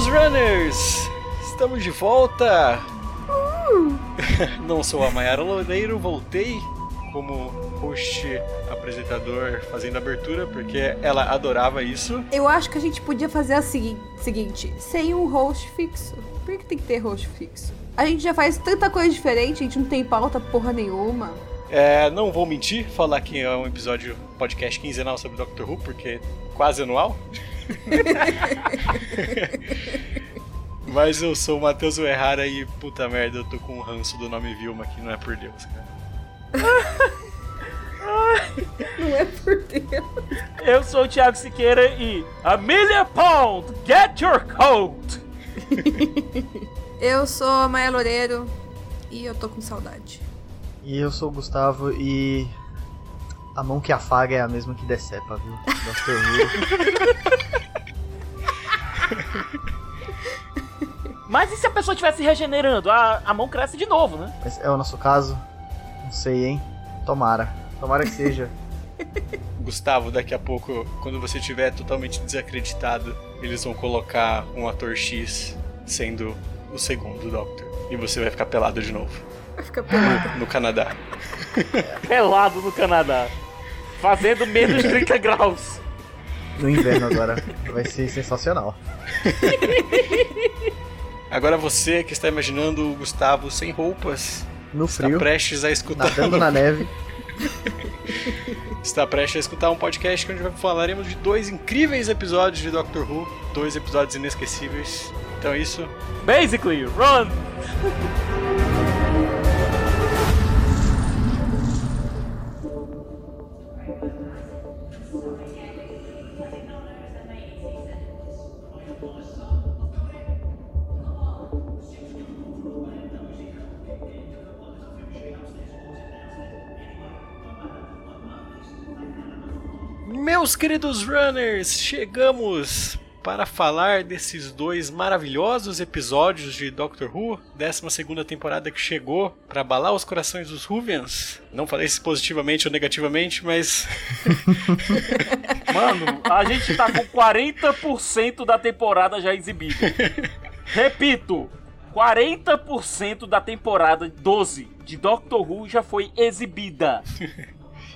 Bem-vindos, runners! Estamos de volta! Não sou a Mayara Loureiro, voltei como host, apresentador, fazendo abertura, porque ela adorava isso. Eu acho que a gente podia fazer a segui seguinte, sem um host fixo. Por que tem que ter host fixo? A gente já faz tanta coisa diferente, a gente não tem pauta porra nenhuma. É, não vou mentir, falar que é um episódio podcast quinzenal sobre Doctor Who, porque é quase anual. Mas eu sou o Matheus Uerrara e puta merda, eu tô com um ranço do nome Vilma que não é por Deus, cara. Não é por Deus. Eu sou o Thiago Siqueira e Amelia Pound, get your coat! Eu sou a Maia Loureiro e eu tô com saudade. E eu sou o Gustavo e a mão que afaga é a mesma que decepa, viu? Doctor Who. Mas e se a pessoa estiver se regenerando? A, a mão cresce de novo, né? Mas é o nosso caso? Não sei, hein? Tomara. Tomara que seja. Gustavo, daqui a pouco, quando você estiver totalmente desacreditado, eles vão colocar um ator X sendo o segundo Doctor. E você vai ficar pelado de novo. Vai ficar pelado. No Canadá. Pelado no Canadá. Fazendo menos 30 graus. No inverno agora. Vai ser sensacional. Agora você que está imaginando o Gustavo sem roupas, No está frio, prestes a escutar. nadando na neve. Está prestes a escutar um podcast onde falaremos de dois incríveis episódios de Doctor Who, dois episódios inesquecíveis. Então é isso. Basically, run! Meus queridos runners, chegamos para falar desses dois maravilhosos episódios de Doctor Who, 12 temporada que chegou para abalar os corações dos Whovians. Não falei isso positivamente ou negativamente, mas Mano, a gente tá com 40% da temporada já exibida. Repito, 40% da temporada 12 de Doctor Who já foi exibida.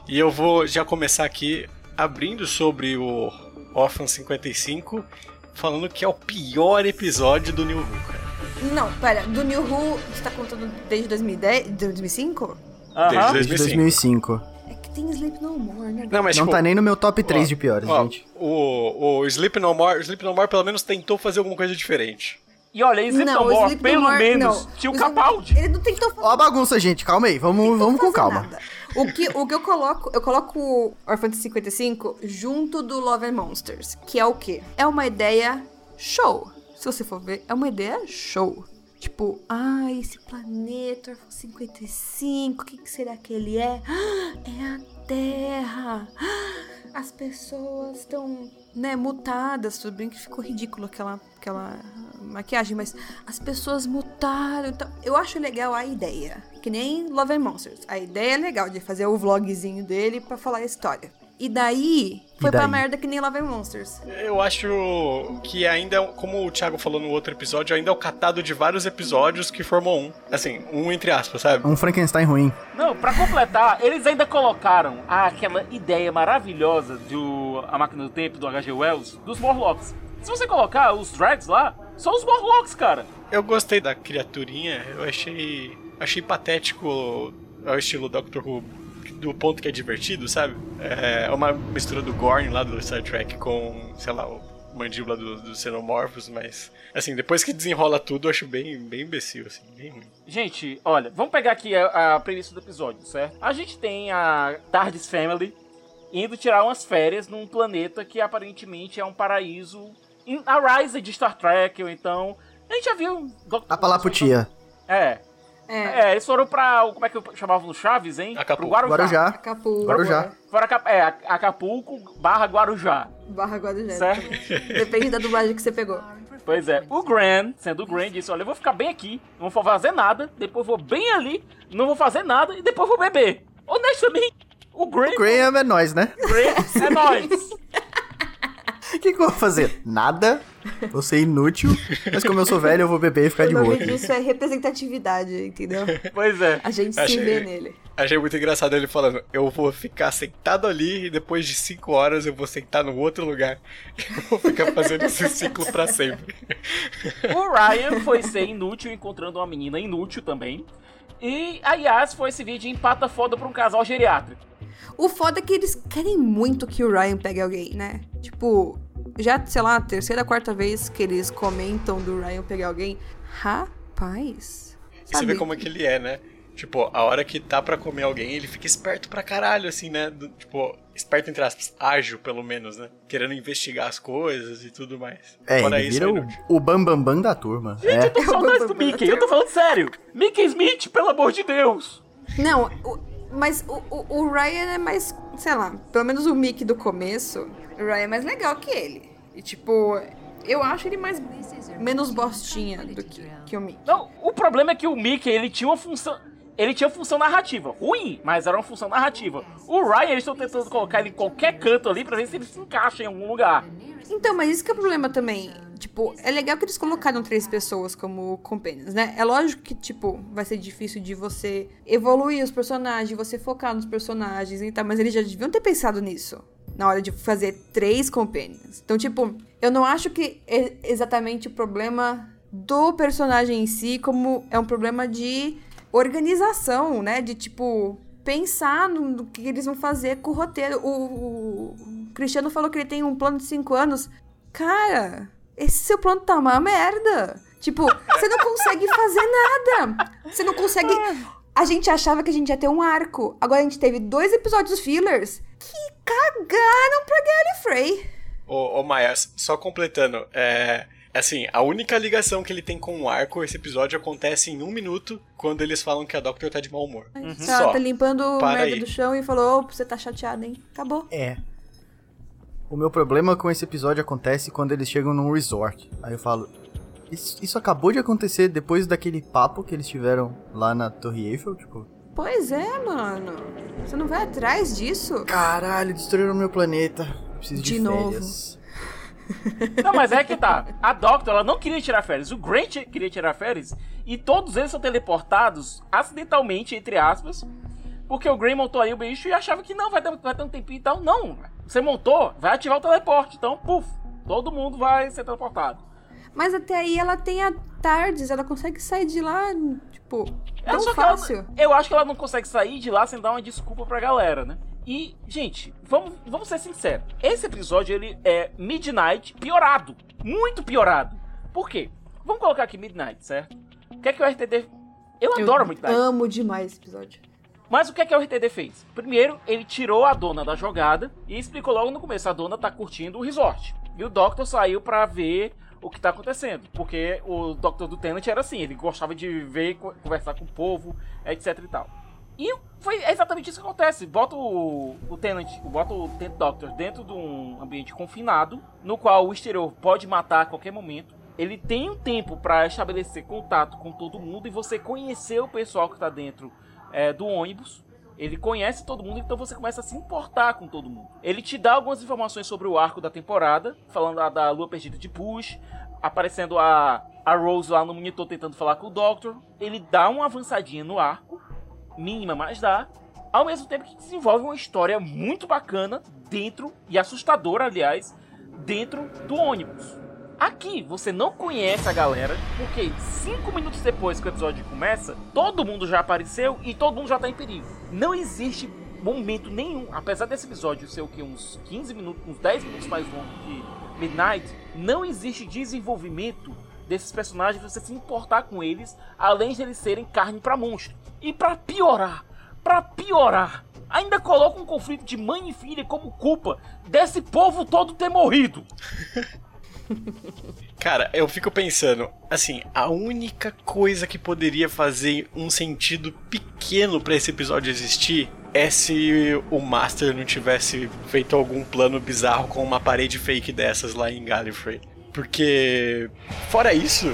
E eu vou já começar aqui abrindo sobre o Orphan 55, falando que é o pior episódio do New Who, cara. Não, pera, do New Who, você tá contando desde 2010, de 2005? Desde Aham. Desde 2005. 2005. É que tem Sleep No More, né? Não, mas Não tipo, tá nem no meu top 3 ó, de piores, ó, gente. O, o Sleep No More, Sleep No More pelo menos tentou fazer alguma coisa diferente. E olha, em No pelo menos, não. tinha o Capaldi. Ele não tentou Ó a bagunça, gente. Calma aí. Vamos, vamos com calma. nada. O que, o que eu coloco, eu coloco o Orphan 55 junto do Love and Monsters, que é o quê? É uma ideia show. Se você for ver, é uma ideia show. Tipo, ah, esse planeta Orphan 55, o que, que será que ele é? Ah, É a Terra. As pessoas estão, né, mutadas. Tudo bem que ficou ridículo aquela, aquela maquiagem, mas as pessoas mutaram. Então, eu acho legal a ideia. Que nem Love and Monsters. A ideia é legal de fazer o vlogzinho dele pra falar a história. E daí, foi pra daí? merda que nem Love and Monsters. Eu acho que ainda, é- como o Thiago falou no outro episódio, ainda é o catado de vários episódios que formou um. Assim, um entre aspas, sabe? Um Frankenstein ruim. Não, pra completar, eles ainda colocaram aquela ideia maravilhosa do A Máquina do Tempo, do H.G. Wells, dos Morlocks. Se você colocar os drags lá, são os Morlocks, cara. Eu gostei da criaturinha, eu achei. achei patético ao estilo Doctor Who, do ponto que é divertido, sabe? É uma mistura do Gorn lá do Star Trek com, sei lá, o mandíbula do- dos xenomorfos, mas assim, depois que desenrola tudo, eu acho bem, bem imbecil, assim, bem ruim. Gente, olha, vamos pegar aqui a, a premissa do episódio, certo? A gente tem a TARDIS Family indo tirar umas férias num planeta que aparentemente é um paraíso em a Rise de Star Trek, ou então. A gente já viu. Doctor Tá pra lá pro tia. É. É. É, eles foram pra. Como é que eu chamava no Chaves, hein? Acapulco. Pro Guarujá. Guarujá. Acapulco. Guarujá. Foram é, Acapulco barra Guarujá. Barra Guarujá. Certo? Depende da dublagem que você pegou. Pois é, o Gran, sendo o Gran, disse: Olha, eu vou ficar bem aqui, não vou fazer nada, depois vou bem ali, não vou fazer nada e depois vou beber. Honestamente, o Gran, Graham é nós, né? Gran é nóis. O que, que eu vou fazer? Nada. Vou ser inútil. Mas como eu sou velho, eu vou beber e ficar O de boa. nome disso é representatividade, entendeu? Pois é. A gente se Achei- vê nele. Achei muito engraçado ele falando: eu vou ficar sentado ali e depois de 5 horas eu vou sentar no outro lugar. Eu vou ficar fazendo esse ciclo pra sempre. O Ryan foi ser inútil encontrando uma menina inútil também. E a Yas foi se vir de empata foda pra um casal geriátrico. O foda é que eles querem muito que o Ryan pegue alguém, né? Tipo, já, sei lá, a terceira, quarta vez que eles comentam do Ryan pegar alguém. Rapaz. E você vê como é que ele é, né? Tipo, a hora que tá pra comer alguém, ele fica esperto pra caralho, assim, né? Do- tipo, esperto entre aspas, ágil pelo menos, né? Querendo investigar as coisas e tudo mais. É, Fora ele isso, vira é o, o bambambam bam, bam da turma. É. Eu tô com saudades do Mickey, eu tô falando sério. Mickey Smith, pelo amor de Deus. Não, o- mas o, o, o Ryan é mais, sei lá, pelo menos o Mickey do começo, o Ryan é mais legal que ele. E tipo, eu acho ele mais menos bostinha do que, que o Mickey. Não, o problema é que o Mickey, ele tinha uma função. Ele tinha função narrativa. Ruim, mas era uma função narrativa. O Ryan, eles estão tentando colocar ele em qualquer canto ali pra ver se ele se encaixa em algum lugar. Então, mas isso que é o problema também. Tipo, é legal que eles colocaram três pessoas como companions, né? É lógico que, tipo, vai ser difícil de você evoluir os personagens, você focar nos personagens e tal, mas eles já deviam ter pensado nisso. Na hora de fazer três companions. Então, tipo, eu não acho que é exatamente o problema do personagem em si, como é um problema de organização, né? De, tipo, pensar no, no que eles vão fazer com o roteiro. O, o- o Cristiano falou que ele tem um plano de cinco anos. Cara, esse seu plano tá uma merda. Tipo, você não consegue fazer nada. Você não consegue. A gente achava que a gente ia ter um arco. Agora a gente teve dois episódios fillers que cagaram pra Gallifrey. Ô, ô Maia, só completando, é. Assim, a única ligação que ele tem com o arco, esse episódio acontece em um minuto, quando eles falam que a Doctor tá de mau humor. Ela Só. tá limpando Para merda aí. do chão e falou: Ô, você tá chateado, hein? Acabou. É. O meu problema com esse episódio acontece quando eles chegam num resort. Aí eu falo, isso, isso acabou de acontecer depois daquele papo que eles tiveram lá na Torre Eiffel, tipo... Pois é, mano. Você não vai atrás disso? Caralho, destruíram meu planeta. Eu preciso de, De novo. férias. Não, mas é que tá. A Doctor, ela não queria tirar férias. O Grant queria tirar férias. E todos eles são teleportados acidentalmente, entre aspas. Porque o Grey montou aí o bicho e achava que não, vai ter, vai ter um tempinho e tal. Não, você montou, vai ativar o teleporte. Então, puf, todo mundo vai ser teleportado. Mas até aí ela tem a Tardes, ela consegue sair de lá, tipo, É, tão só que ela- fácil. eu acho que ela não consegue sair de lá sem dar uma desculpa pra galera, né? E, gente, vamos, vamos ser sinceros. Esse episódio, ele é Midnight piorado. Muito piorado. Por quê? Vamos colocar aqui Midnight, certo? O que é que o RTD... Eu adoro Midnight. amo demais esse episódio. Mas o que é que o RTD fez? Primeiro, ele tirou a dona da jogada e explicou logo no começo: a dona tá curtindo o resort. E o Doctor saiu pra ver o que tá acontecendo. Porque o Doctor do Tenant era assim: ele gostava de ver, co- conversar com o povo, etc e tal. E foi exatamente isso que acontece. Bota o, o Tenant, bota o Tenant Doctor dentro de um ambiente confinado, no qual o exterior pode matar a qualquer momento. Ele tem um tempo pra estabelecer contato com todo mundo e você conhecer o pessoal que tá dentro é, do ônibus. Ele conhece todo mundo, então você começa a se importar com todo mundo. Ele te dá algumas informações sobre o arco da temporada, falando da, da lua perdida de Push, aparecendo a, a Rose lá no monitor tentando falar com o Doctor. Ele dá uma avançadinha no arco, mínima, mas dá. Ao mesmo tempo que desenvolve uma história muito bacana dentro, e assustadora, aliás, dentro do ônibus. Aqui você não conhece a galera, porque cinco minutos depois que o episódio começa, todo mundo já apareceu e todo mundo já tá em perigo. Não existe momento nenhum, apesar desse episódio ser o que? Uns 15 minutos, uns 10 minutos mais longo que Midnight, não existe desenvolvimento desses personagens, você se importar com eles, além de eles serem carne pra monstro. E pra piorar, pra piorar, ainda coloca um conflito de mãe e filha como culpa desse povo todo ter morrido. Cara, eu fico pensando, assim, a única coisa que poderia fazer um sentido pequeno pra esse episódio existir é se o Master não tivesse feito algum plano bizarro com uma parede fake dessas lá em Gallifrey. Porque, fora isso,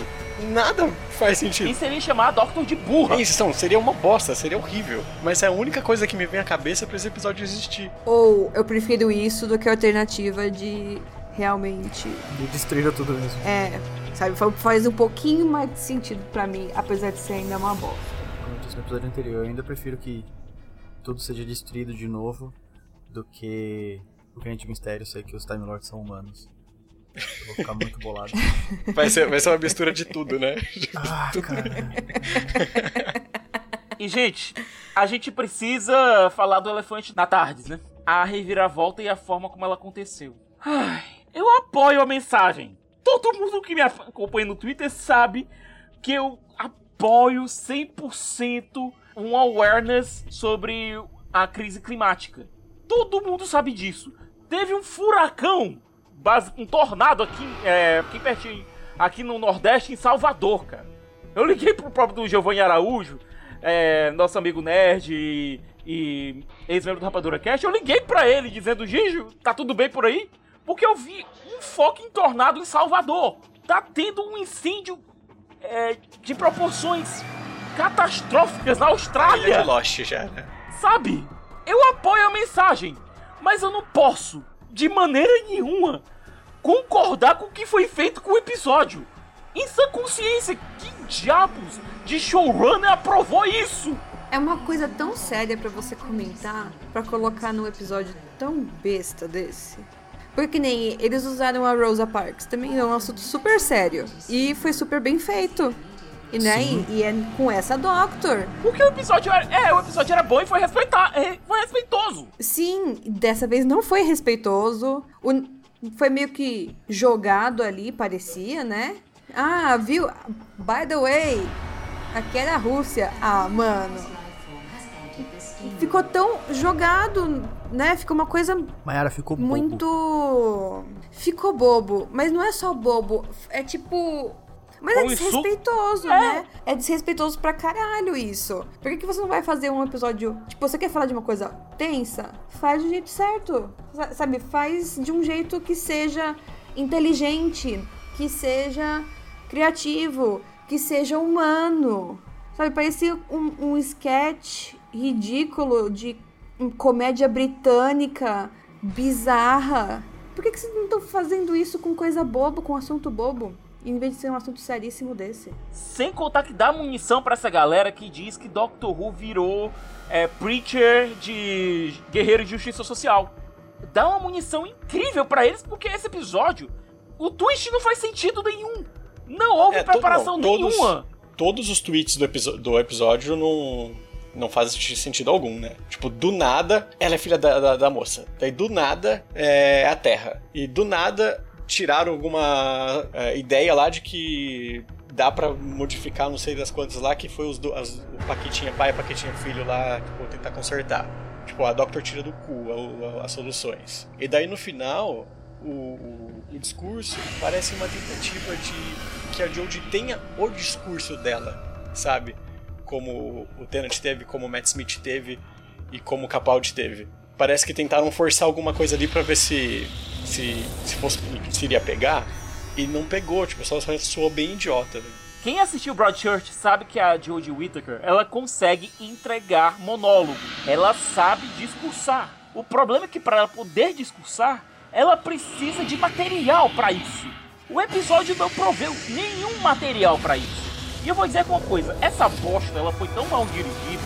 nada faz sentido. E seria chamar Doctor de burra. É isso, não, seria uma bosta, seria horrível. Mas é a única coisa que me vem à cabeça pra esse episódio existir. Ou eu prefiro isso do que a alternativa de realmente. E destruíram tudo mesmo. É, sabe? fa- Faz um pouquinho mais de sentido pra mim, apesar de ser ainda uma bosta. Como eu disse no episódio anterior, eu ainda prefiro que tudo seja destruído de novo do que o grande mistério ser que os Time Lords são humanos. Eu vou ficar muito bolado. Vai ser, vai ser uma mistura de tudo, né? ah, cara. E, gente, a gente precisa falar do elefante na tarde, né? A reviravolta e a forma como ela aconteceu. Ai, eu apoio a mensagem. Todo mundo que me acompanha no Twitter sabe que eu apoio 100% um awareness sobre a crise climática. Todo mundo sabe disso. Teve um furacão, um tornado aqui, é, aqui pertinho, aqui no Nordeste, em Salvador, cara. Eu liguei pro próprio do Giovanni Araújo, é, nosso amigo nerd e, e ex-membro do Rapadura Cast. Eu liguei pra ele dizendo: Gijo, tá tudo bem por aí? Porque eu vi um fucking tornado em Salvador. Tá tendo um incêndio é, de proporções catastróficas na Austrália de Lost já, né? sabe? Eu apoio a mensagem, mas eu não posso, de maneira nenhuma, concordar com o que foi feito com o episódio. Em sua consciência, que diabos de showrunner aprovou isso? É uma coisa tão séria pra você comentar, pra colocar num episódio tão besta desse. Porque nem eles usaram a Rosa Parks, também é um assunto super sério. E foi super bem feito. E, né, e, e é com essa Doctor. Porque o episódio era, é, o episódio era bom e foi, respeitar, é, foi respeitoso. Sim, dessa vez não foi respeitoso. O- foi meio que jogado ali, parecia, né? Ah, viu? By the way, aqui era a Rússia. Ah, mano. Ficou tão jogado, né? Ficou uma coisa Mayara ficou bobo. muito. Ficou bobo. Mas não é só bobo. É tipo. Mas é Com isso- desrespeitoso, É. né? É desrespeitoso pra caralho isso. Por que, que você não vai fazer um episódio. Tipo, você quer falar de uma coisa tensa? Faz do jeito certo. Sa- Sabe? Faz de um jeito que seja inteligente, que seja criativo, que seja humano. Sabe? Parecia um, um sketch ridículo de comédia britânica bizarra. Por que, que vocês não estão fazendo isso com coisa boba, com assunto bobo? Em vez de ser um assunto seríssimo desse. Sem contar que dá munição pra essa galera que diz que Doctor Who virou é, preacher de guerreiro de justiça social. Dá uma munição incrível pra eles, porque esse episódio, o twist não faz sentido nenhum. Não houve É, preparação não, todos- nenhuma. Todos os tweets do, episo- do episódio não, não fazem sentido algum, né? Tipo, do nada, ela é filha da, da, da moça. Daí, do nada, é a Terra. E do nada, tiraram alguma é, ideia lá de que dá pra modificar não sei das quantas lá, que foi os do, as, o Paquitinha pai e Paquitinha filho lá, tipo, tentar consertar. Tipo, a Doctor tira do cu a- a- as soluções. E daí, no final, o, o- o discurso parece uma tentativa de que a Jodie tenha o discurso dela, sabe? Como o Tennant teve, como o Matt Smith teve e como o Capaldi teve. Parece que tentaram forçar alguma coisa ali pra ver se se, se, fosse, se iria pegar e não pegou, tipo, só só soou bem idiota. Né? Quem assistiu Broadchurch sabe que a Jodie Whittaker, ela consegue entregar monólogo. Ela sabe discursar. O problema é que para ela poder discursar, ela precisa de material para isso. O episódio não proveu nenhum material para isso. E eu vou dizer uma coisa, essa bosta ela foi tão mal dirigida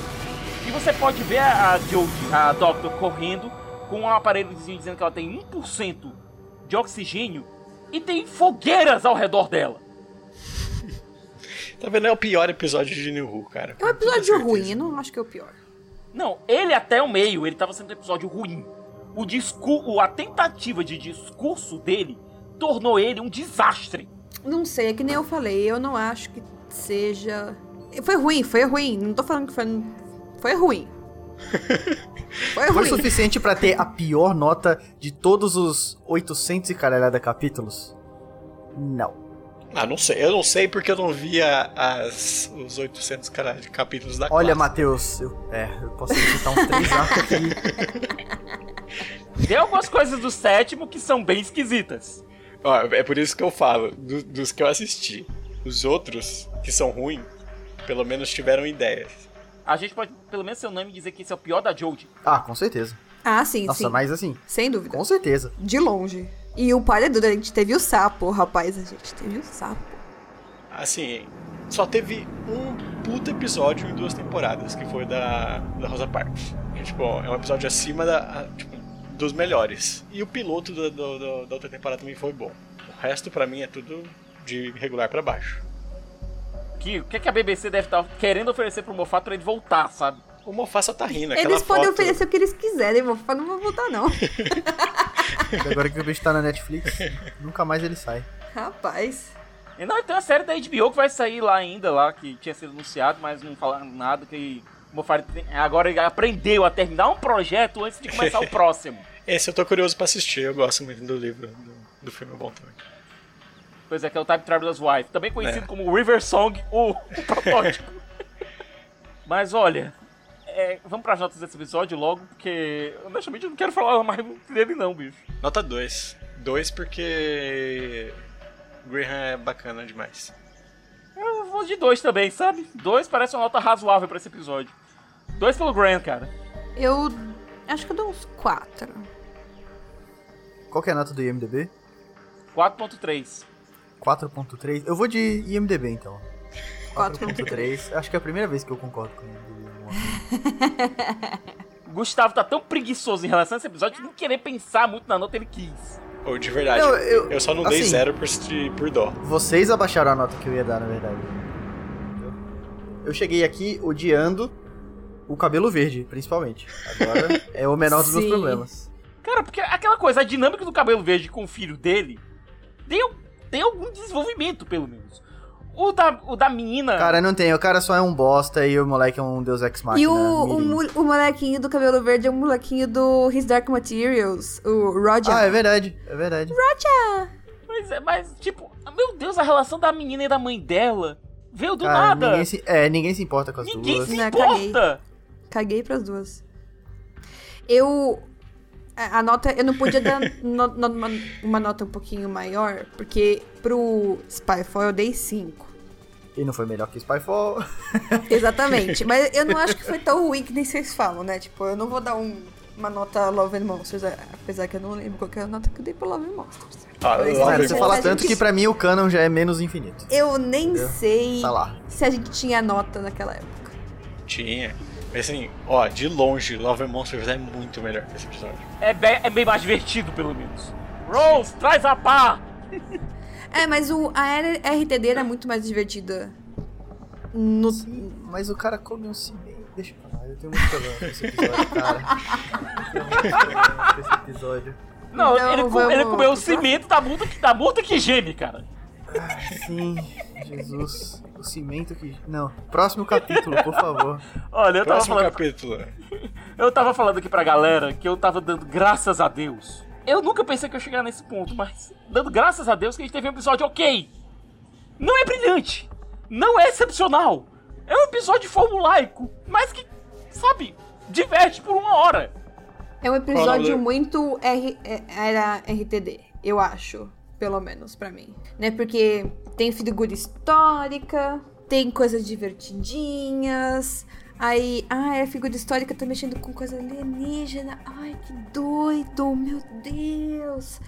que você pode ver a Jodie, a Doctor, correndo com um aparelhozinho dizendo que ela tem 1% de oxigênio e tem fogueiras ao redor dela. Tá vendo? É o pior episódio de New Who, cara. É um episódio ruim, eu não acho que é o pior. Não, ele até o meio, ele tava sendo um episódio ruim. O discurso, a tentativa de discurso dele tornou ele um desastre. Não sei, é que nem eu falei, eu não acho que seja. Foi ruim, foi ruim. Não tô falando que foi. Foi ruim. Foi Foi suficiente pra ter a pior nota de todos os 800 e caralhada capítulos? Não. Ah, não sei. Eu não sei porque eu não via as, os 800 cara- capítulos da Olha, classe. Matheus, eu, é, eu posso citar uns três arcos aqui. Tem algumas coisas do sétimo que são bem esquisitas. Ó, é por isso que eu falo, do- dos que eu assisti. Os outros, que são ruins, pelo menos tiveram ideias. A gente pode, pelo menos seu nome, dizer que esse é o pior da Jodie. Ah, com certeza. Ah, sim, Nossa, sim. mas assim, Sem dúvida. com certeza. De longe. E o paredão, a gente teve o sapo, rapaz. A gente teve o sapo. Assim, só teve um puto episódio em duas temporadas, que foi da, da Rosa Parks. Que, tipo, é um episódio acima da, tipo, dos melhores. E o piloto do- do- do- da outra temporada também foi bom. O resto, pra mim, é tudo de regular pra baixo. Que, o que, é que a BBC deve estar querendo oferecer pro Moffat pra ele voltar, sabe? O Moffat só tá rindo, Eles podem foto... oferecer o que eles quiserem, vou falar, não vou voltar, não. Agora que o bicho tá na Netflix, nunca mais ele sai. Rapaz. E não, tem uma série da HBO que vai sair lá ainda, lá, que tinha sido anunciado, mas não falaram nada, que o Moffat agora ele aprendeu a terminar um projeto antes de começar o próximo. Esse eu tô curioso pra assistir, eu gosto muito do livro, do, do filme é bom também. Pois é, que é o Time Traveler's Wife, também conhecido É. como River Song, o, o protótipo. Mas olha, é, vamos pras notas desse episódio logo, porque honestamente eu não quero falar mais dele não, bicho. Nota 2. 2 porque... Graham é bacana demais. Eu vou de dois também, sabe? Dois parece uma nota razoável pra esse episódio. Dois pelo Grant, cara. Eu acho que eu dou uns quatro. Qual que é a nota do IMDB? 4.3. 4.3. Eu vou de IMDB então. 4.3. 4.3. Acho que é a primeira vez que eu concordo com o IMDB. Gustavo tá tão preguiçoso em relação a esse episódio que não querer pensar muito na nota ele quis. Ou de verdade, Não, eu, eu- só não dei assim- zero por, de- por dó. Vocês abaixaram a nota que eu ia dar, na verdade. Eu cheguei aqui odiando o cabelo verde, principalmente. Agora é o menor dos meus problemas. Cara, porque aquela coisa, a dinâmica do cabelo verde com o filho dele tem, tem algum desenvolvimento, pelo menos. O da, o da menina. Cara, não tem. O cara só é um bosta e o moleque é um deus ex machina. E o, o, o molequinho do cabelo verde é o molequinho do His Dark Materials, o Roger. Ah, é verdade. É verdade. Roger! Mas, é- mas, tipo, meu Deus, a relação da menina e da mãe dela veio do Cara, nada. Ninguém se, é, ninguém se importa com as Ninguém duas. se Não, caguei. importa. Caguei pras duas. Eu. A a nota. Eu não podia dar no- no- uma, uma nota um pouquinho maior, porque pro Spyfall eu dei 5. E não foi melhor que Spyfall. Exatamente. Mas eu não acho que foi tão ruim que nem vocês falam, né? Tipo, eu não vou dar um- uma nota Love and Monsters, é, apesar que eu não lembro qual que é a nota que eu dei pro Love and Monsters. Ah, Cara, você fala gente- tanto que pra mim o canon já é menos infinito. Eu nem sei Tá lá. se a gente tinha nota naquela época. Tinha. Mas assim, ó, de longe, Love and Monsters é muito melhor que esse episódio. É bem, é bem mais divertido, pelo menos. Rose, traz a pá! É, mas o, a RTD era muito mais divertida. No, Mas o cara come um cimento. Deixa eu falar, eu tenho muito problema com esse episódio, cara. Eu tenho muito problema com esse episódio. Não, Então, ele, com- vamos- ele comeu o cimento da multa que, da multa que geme, cara. Sim, Jesus. O cimento que. Não. Próximo capítulo, por favor. Olha, eu tava, Próximo falando, capítulo. eu tava falando aqui pra galera que eu tava dando graças a Deus. Eu nunca pensei que eu ia chegar nesse ponto, mas dando graças a Deus que a gente teve um episódio ok. Não é brilhante, não é excepcional. É um episódio formulaico, mas que, sabe, diverte por uma hora. é um episódio Fala, muito R, é- era RTD, eu acho. Pelo menos pra mim. Né? Porque tem figura histórica, tem coisas divertidinhas. Aí, ah, a figura histórica tá mexendo com coisa alienígena. Ai, que doido, meu Deus.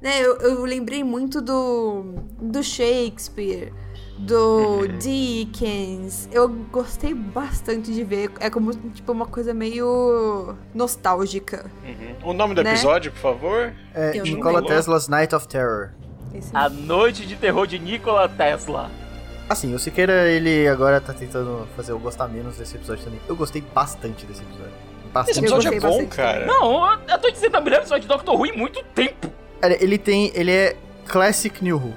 Né, eu, eu lembrei muito do, do Shakespeare, do Dickens. Eu gostei bastante de ver. É como, tipo, uma coisa meio nostálgica. Uhum. O nome do Né? episódio, por favor? É Eu Nikola. Tesla's Night of Terror. Esse- A Noite de Terror de Nikola Tesla. Assim, o Siqueira, ele agora tá tentando fazer eu gostar menos desse episódio também. Eu gostei bastante desse episódio. Esse Bastante. episódio é bom, bastante cara. Não, eu, eu tô dizendo a melhor episódio de Doctor Who em muito tempo. Ele- Ele tem. Ele é Classic New Who.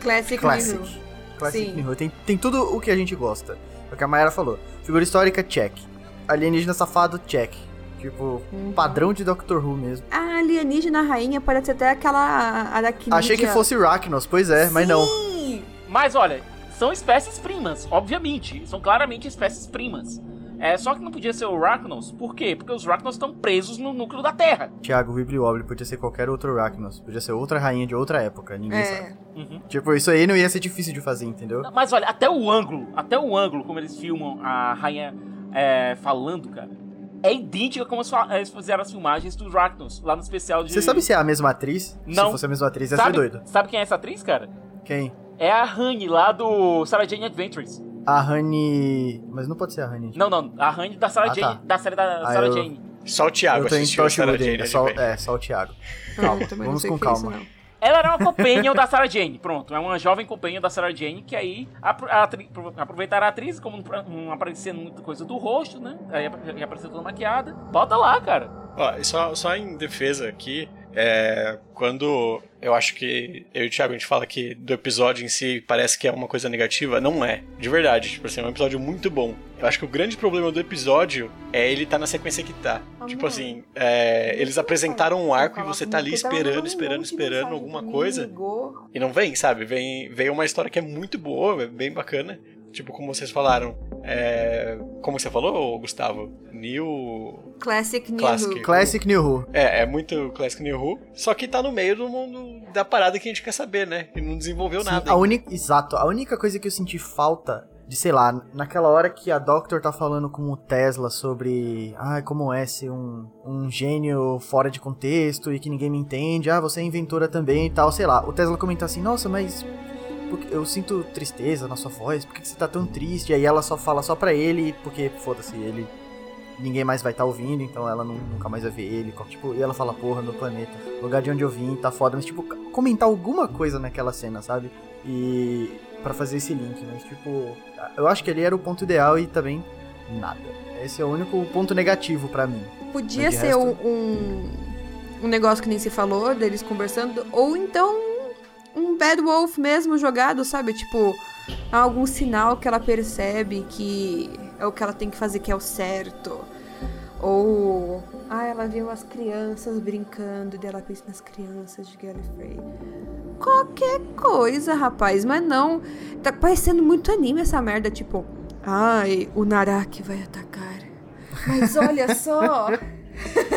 Classic, Classic. New Who. Classic Sim. New Who. Tem, tem tudo o que a gente gosta. É o que a Mayara falou. Figura histórica, check. Alienígena safado, check. Tipo, um padrão de Doctor Who mesmo. A alienígena rainha parece ser até aquela aracnídea. Achei que fosse Arachnos, pois é, mas não. Sim! Mas olha, são espécies primas, obviamente. São claramente espécies primas. É, só que não podia ser o Arachnos. Por quê? Porque os Arachnos estão presos no núcleo da Terra. Thiago, o Wibbly podia ser qualquer outro Arachnos. Podia ser outra rainha de outra época, ninguém É. sabe. Uhum. Tipo, isso aí não ia ser difícil de fazer, entendeu? Mas olha, até o ângulo, até o ângulo como eles filmam a rainha é, falando, cara, é idêntica como eles eles fizeram as filmagens do Arachnos, lá no especial de... Você sabe se é a mesma atriz? Não. Se fosse a mesma atriz, ia ser sabe, doido. sabe quem é essa atriz, cara? Quem? É a Honey, lá do Sarah Jane Adventures. A Honey... Mas não pode ser a Honey. Não, não, a Honey da Sarah Ah, Jane, tá. da série da Ah, Sarah eu- Jane. Só o Thiago eu tô em assistiu a Sarah Torchwood Jane ainda, só, é, só o Thiago. Calma, também vamos com o é isso, calma. não. Ela era uma companion da Sarah Jane, pronto. É uma jovem companion da Sarah Jane, que aí aproveitaram a atriz, como não, aparecia muita coisa do rosto, né? Aí apareceu toda maquiada. Bota lá, cara. Ó, só, só em defesa aqui, é, quando eu acho que eu e o Thiago a gente fala que do episódio em si parece que é uma coisa negativa, não é. De verdade, tipo assim, é um episódio muito bom. Eu acho que o grande problema do episódio é ele tá na sequência que tá. Tipo assim, é, eles apresentaram um arco e você tá ali esperando, esperando, esperando alguma coisa. E não vem, sabe? Vem, vem uma história que é muito boa, é bem bacana. Tipo, como vocês falaram. É, como você falou, Gustavo? New. Classic New Classic. Who. Classic New Who. É, é muito Classic New Who. Só que tá no meio do mundo da parada que a gente quer saber, né? Que não desenvolveu Sim, nada. a única, exato. A única coisa que eu senti falta de, sei lá, naquela hora que a Doctor tá falando com o Tesla sobre, ah, como é ser um, um gênio fora de contexto e que ninguém me entende, ah, você é inventora também e tal, sei lá. O Tesla comenta assim, nossa, mas eu sinto tristeza na sua voz, por que você tá tão triste? E aí ela só fala só pra ele, porque, foda-se, ele. Ninguém mais vai estar ouvindo, então ela nu- nunca mais vai ver ele. Tipo, e ela fala, porra, meu planeta, lugar de onde eu vim, tá foda. Mas, tipo, comentar alguma coisa naquela cena, sabe? E. para fazer esse link, mas, tipo, eu acho que ali era o ponto ideal e também nada. Esse é o único ponto negativo pra mim. Podia ser resto- um, um, um negócio que nem se falou, deles conversando, ou então um Bad Wolf mesmo jogado, sabe? Tipo, algum sinal que ela percebe que é o que ela tem que fazer que é o certo. Ou. Ah, ela viu as crianças brincando e ela pensa nas crianças de Gallifrey. Qualquer coisa, rapaz, mas não. Tá parecendo muito anime essa merda, tipo. Ai, o Naraki vai atacar. Mas olha só!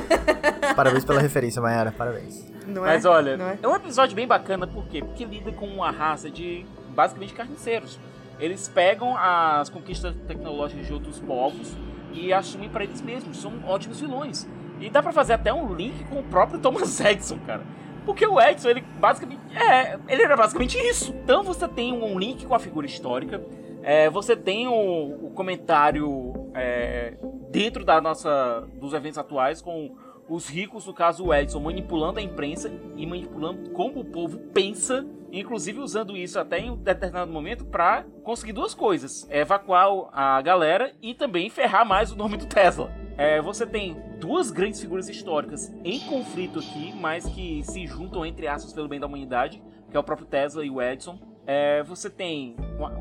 Parabéns pela referência, Mayara, parabéns. Não é? Mas olha, Não é? é um episódio bem bacana, por quê? Porque lida com uma raça de basicamente carniceiros. Eles pegam as conquistas tecnológicas de outros povos e assumem pra eles mesmos. São ótimos vilões. E dá pra fazer até um link com o próprio Thomas Edison, cara. Porque o Edison, ele basicamente. É, ele era basicamente isso. Então você tem um link com a figura histórica. é, você tem o, o comentário é, dentro da nossa, dos eventos atuais com os ricos, no caso o Edson, manipulando a imprensa e manipulando como o povo pensa, inclusive usando isso até em um determinado momento para conseguir duas coisas: é evacuar a galera e também ferrar mais o nome do Tesla. É, você tem duas grandes figuras históricas em conflito aqui, mas que se juntam entre aspas pelo bem da humanidade, que é o próprio Tesla e o Edison. É, você tem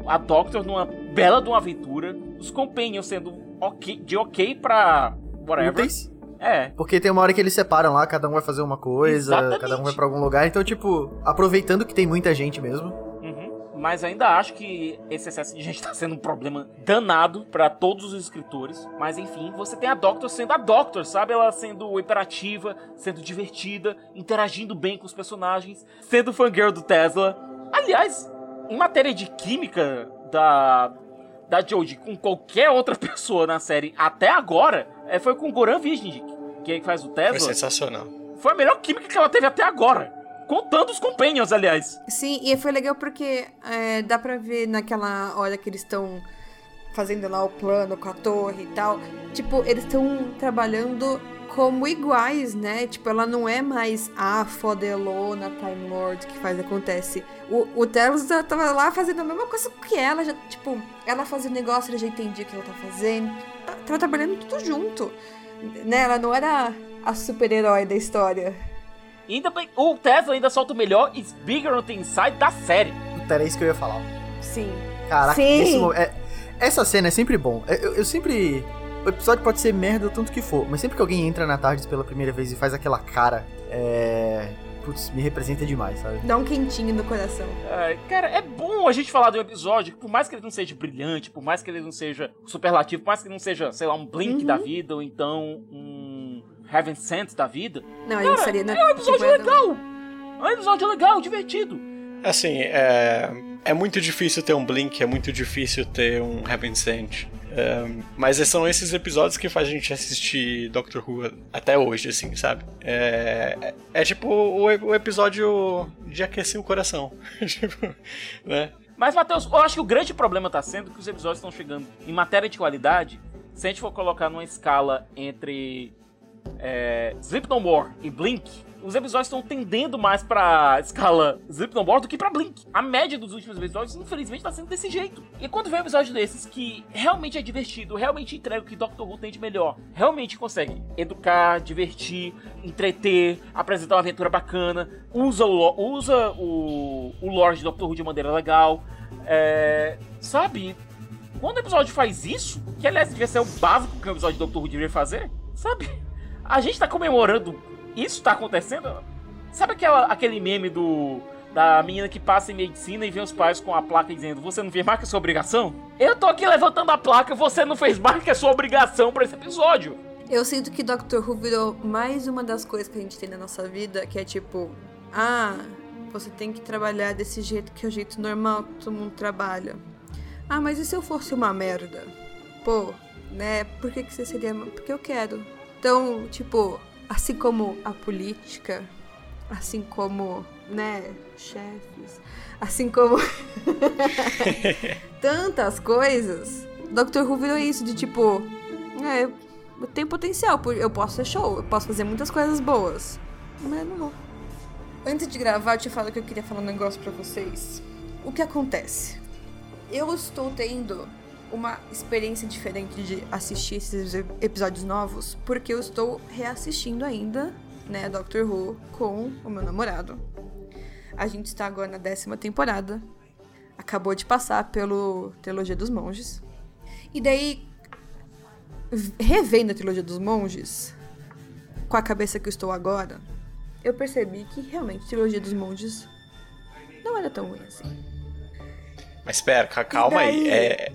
a Doctor numa bela de uma aventura, os Companions sendo ok, de ok pra whatever. Úteis? É, Porque tem uma hora que eles separam lá, cada um vai fazer uma coisa, Exatamente. cada um vai pra algum lugar. Então, tipo, aproveitando que tem muita gente mesmo. Uhum. Mas ainda acho que esse excesso de gente tá sendo um problema danado pra todos os escritores. Mas enfim, você tem a Doctor sendo a Doctor, sabe? Ela sendo hiperativa, sendo divertida, interagindo bem com os personagens, sendo fangirl do Tesla. Aliás, em matéria de química da da Jodie com qualquer outra pessoa na série até agora, é, foi com o Goran Visnjic, que faz o Foi Tesla. sensacional. Foi a melhor química que ela teve até agora. Contando os Companions, aliás. Sim, e foi legal porque é, dá pra ver naquela hora que eles estão fazendo lá o plano com a torre e tal. Tipo, eles estão trabalhando como iguais, né? Tipo, ela não é mais a fodelona Time Lord que faz acontece. O, o Telos já tava lá fazendo a mesma coisa que ela, já, tipo, ela fazia o negócio, ele já entendia o que ela tá fazendo. Tá- Tava trabalhando tudo junto. Né? Ela não era a super-herói da história. Ainda bem, o Tesla ainda solta o melhor It's Bigger on the Inside da série. Puta, era isso que eu ia falar. Sim. Caraca, Sim. é- essa cena é sempre bom. É, Eu, eu sempre o episódio pode ser merda o tanto que for, mas sempre que alguém entra na tarde pela primeira vez e faz aquela cara, é. Putz, me representa demais, sabe? Dá um quentinho no coração. É, cara, é bom a gente falar de um episódio que, por mais que ele não seja brilhante, por mais que ele não seja superlativo, por mais que ele não seja, sei lá, um Blink Uhum. da vida, ou então um Heaven Sent da vida. Não, Cara, seria, né? é um episódio legal! É um episódio legal, divertido. Assim, é, é muito difícil ter um Blink, é muito difícil ter um Heaven Sent. É, mas são esses episódios que faz a gente assistir Doctor Who até hoje, assim, sabe? É, é, é tipo o, o episódio de aquecer o coração. tipo, né? Mas, Matheus, eu acho que o grande problema tá sendo que os episódios estão chegando em matéria de qualidade. Se a gente for colocar numa escala entre é, Sleep No More e Blink, os episódios estão tendendo mais pra escala More do que pra Blink. A média dos últimos episódios, infelizmente, tá sendo desse jeito. E quando vem um episódio desses que realmente é divertido, realmente entrega o que Doctor Who tem de melhor, realmente consegue educar, divertir, entreter, apresentar uma aventura bacana, usa o, usa o, o lore de Doctor Who de maneira legal, é, sabe? Quando o episódio faz isso, que aliás devia ser o básico que um episódio de Doctor Who deveria fazer, sabe? A gente tá comemorando isso tá acontecendo? Sabe aquela, aquele meme do da menina que passa em medicina e vê os pais com a placa dizendo: Você não fez mais que a sua obrigação? Eu tô aqui levantando a placa, você não fez mais que a sua obrigação pra esse episódio. Eu sinto que Doctor Who virou mais uma das coisas que a gente tem na nossa vida, que é tipo, ah, você tem que trabalhar desse jeito que é o jeito normal que todo mundo trabalha. Ah, mas e se eu fosse uma merda? Pô, né? Por que, que você seria. Porque eu quero. Então, tipo, assim como a política, assim como, né, chefes, assim como tantas coisas, Doctor Who virou isso de tipo, é, eu tenho potencial, por- eu posso ser show, eu posso fazer muitas coisas boas, mas eu não vou. Antes de gravar, eu tinha falado que eu queria falar um negócio pra vocês. O que acontece? Eu estou tendo uma experiência diferente de assistir esses ep- episódios novos, porque eu estou reassistindo ainda, né, Doctor Who com o meu namorado. A gente está agora na décima temporada. Acabou de passar pelo Trilogia dos Monges. E daí, revendo a Trilogia dos Monges, com a cabeça que eu estou agora, eu percebi que realmente a Trilogia dos Monges não era tão ruim assim. Mas espera, ca- calma aí. daí? É,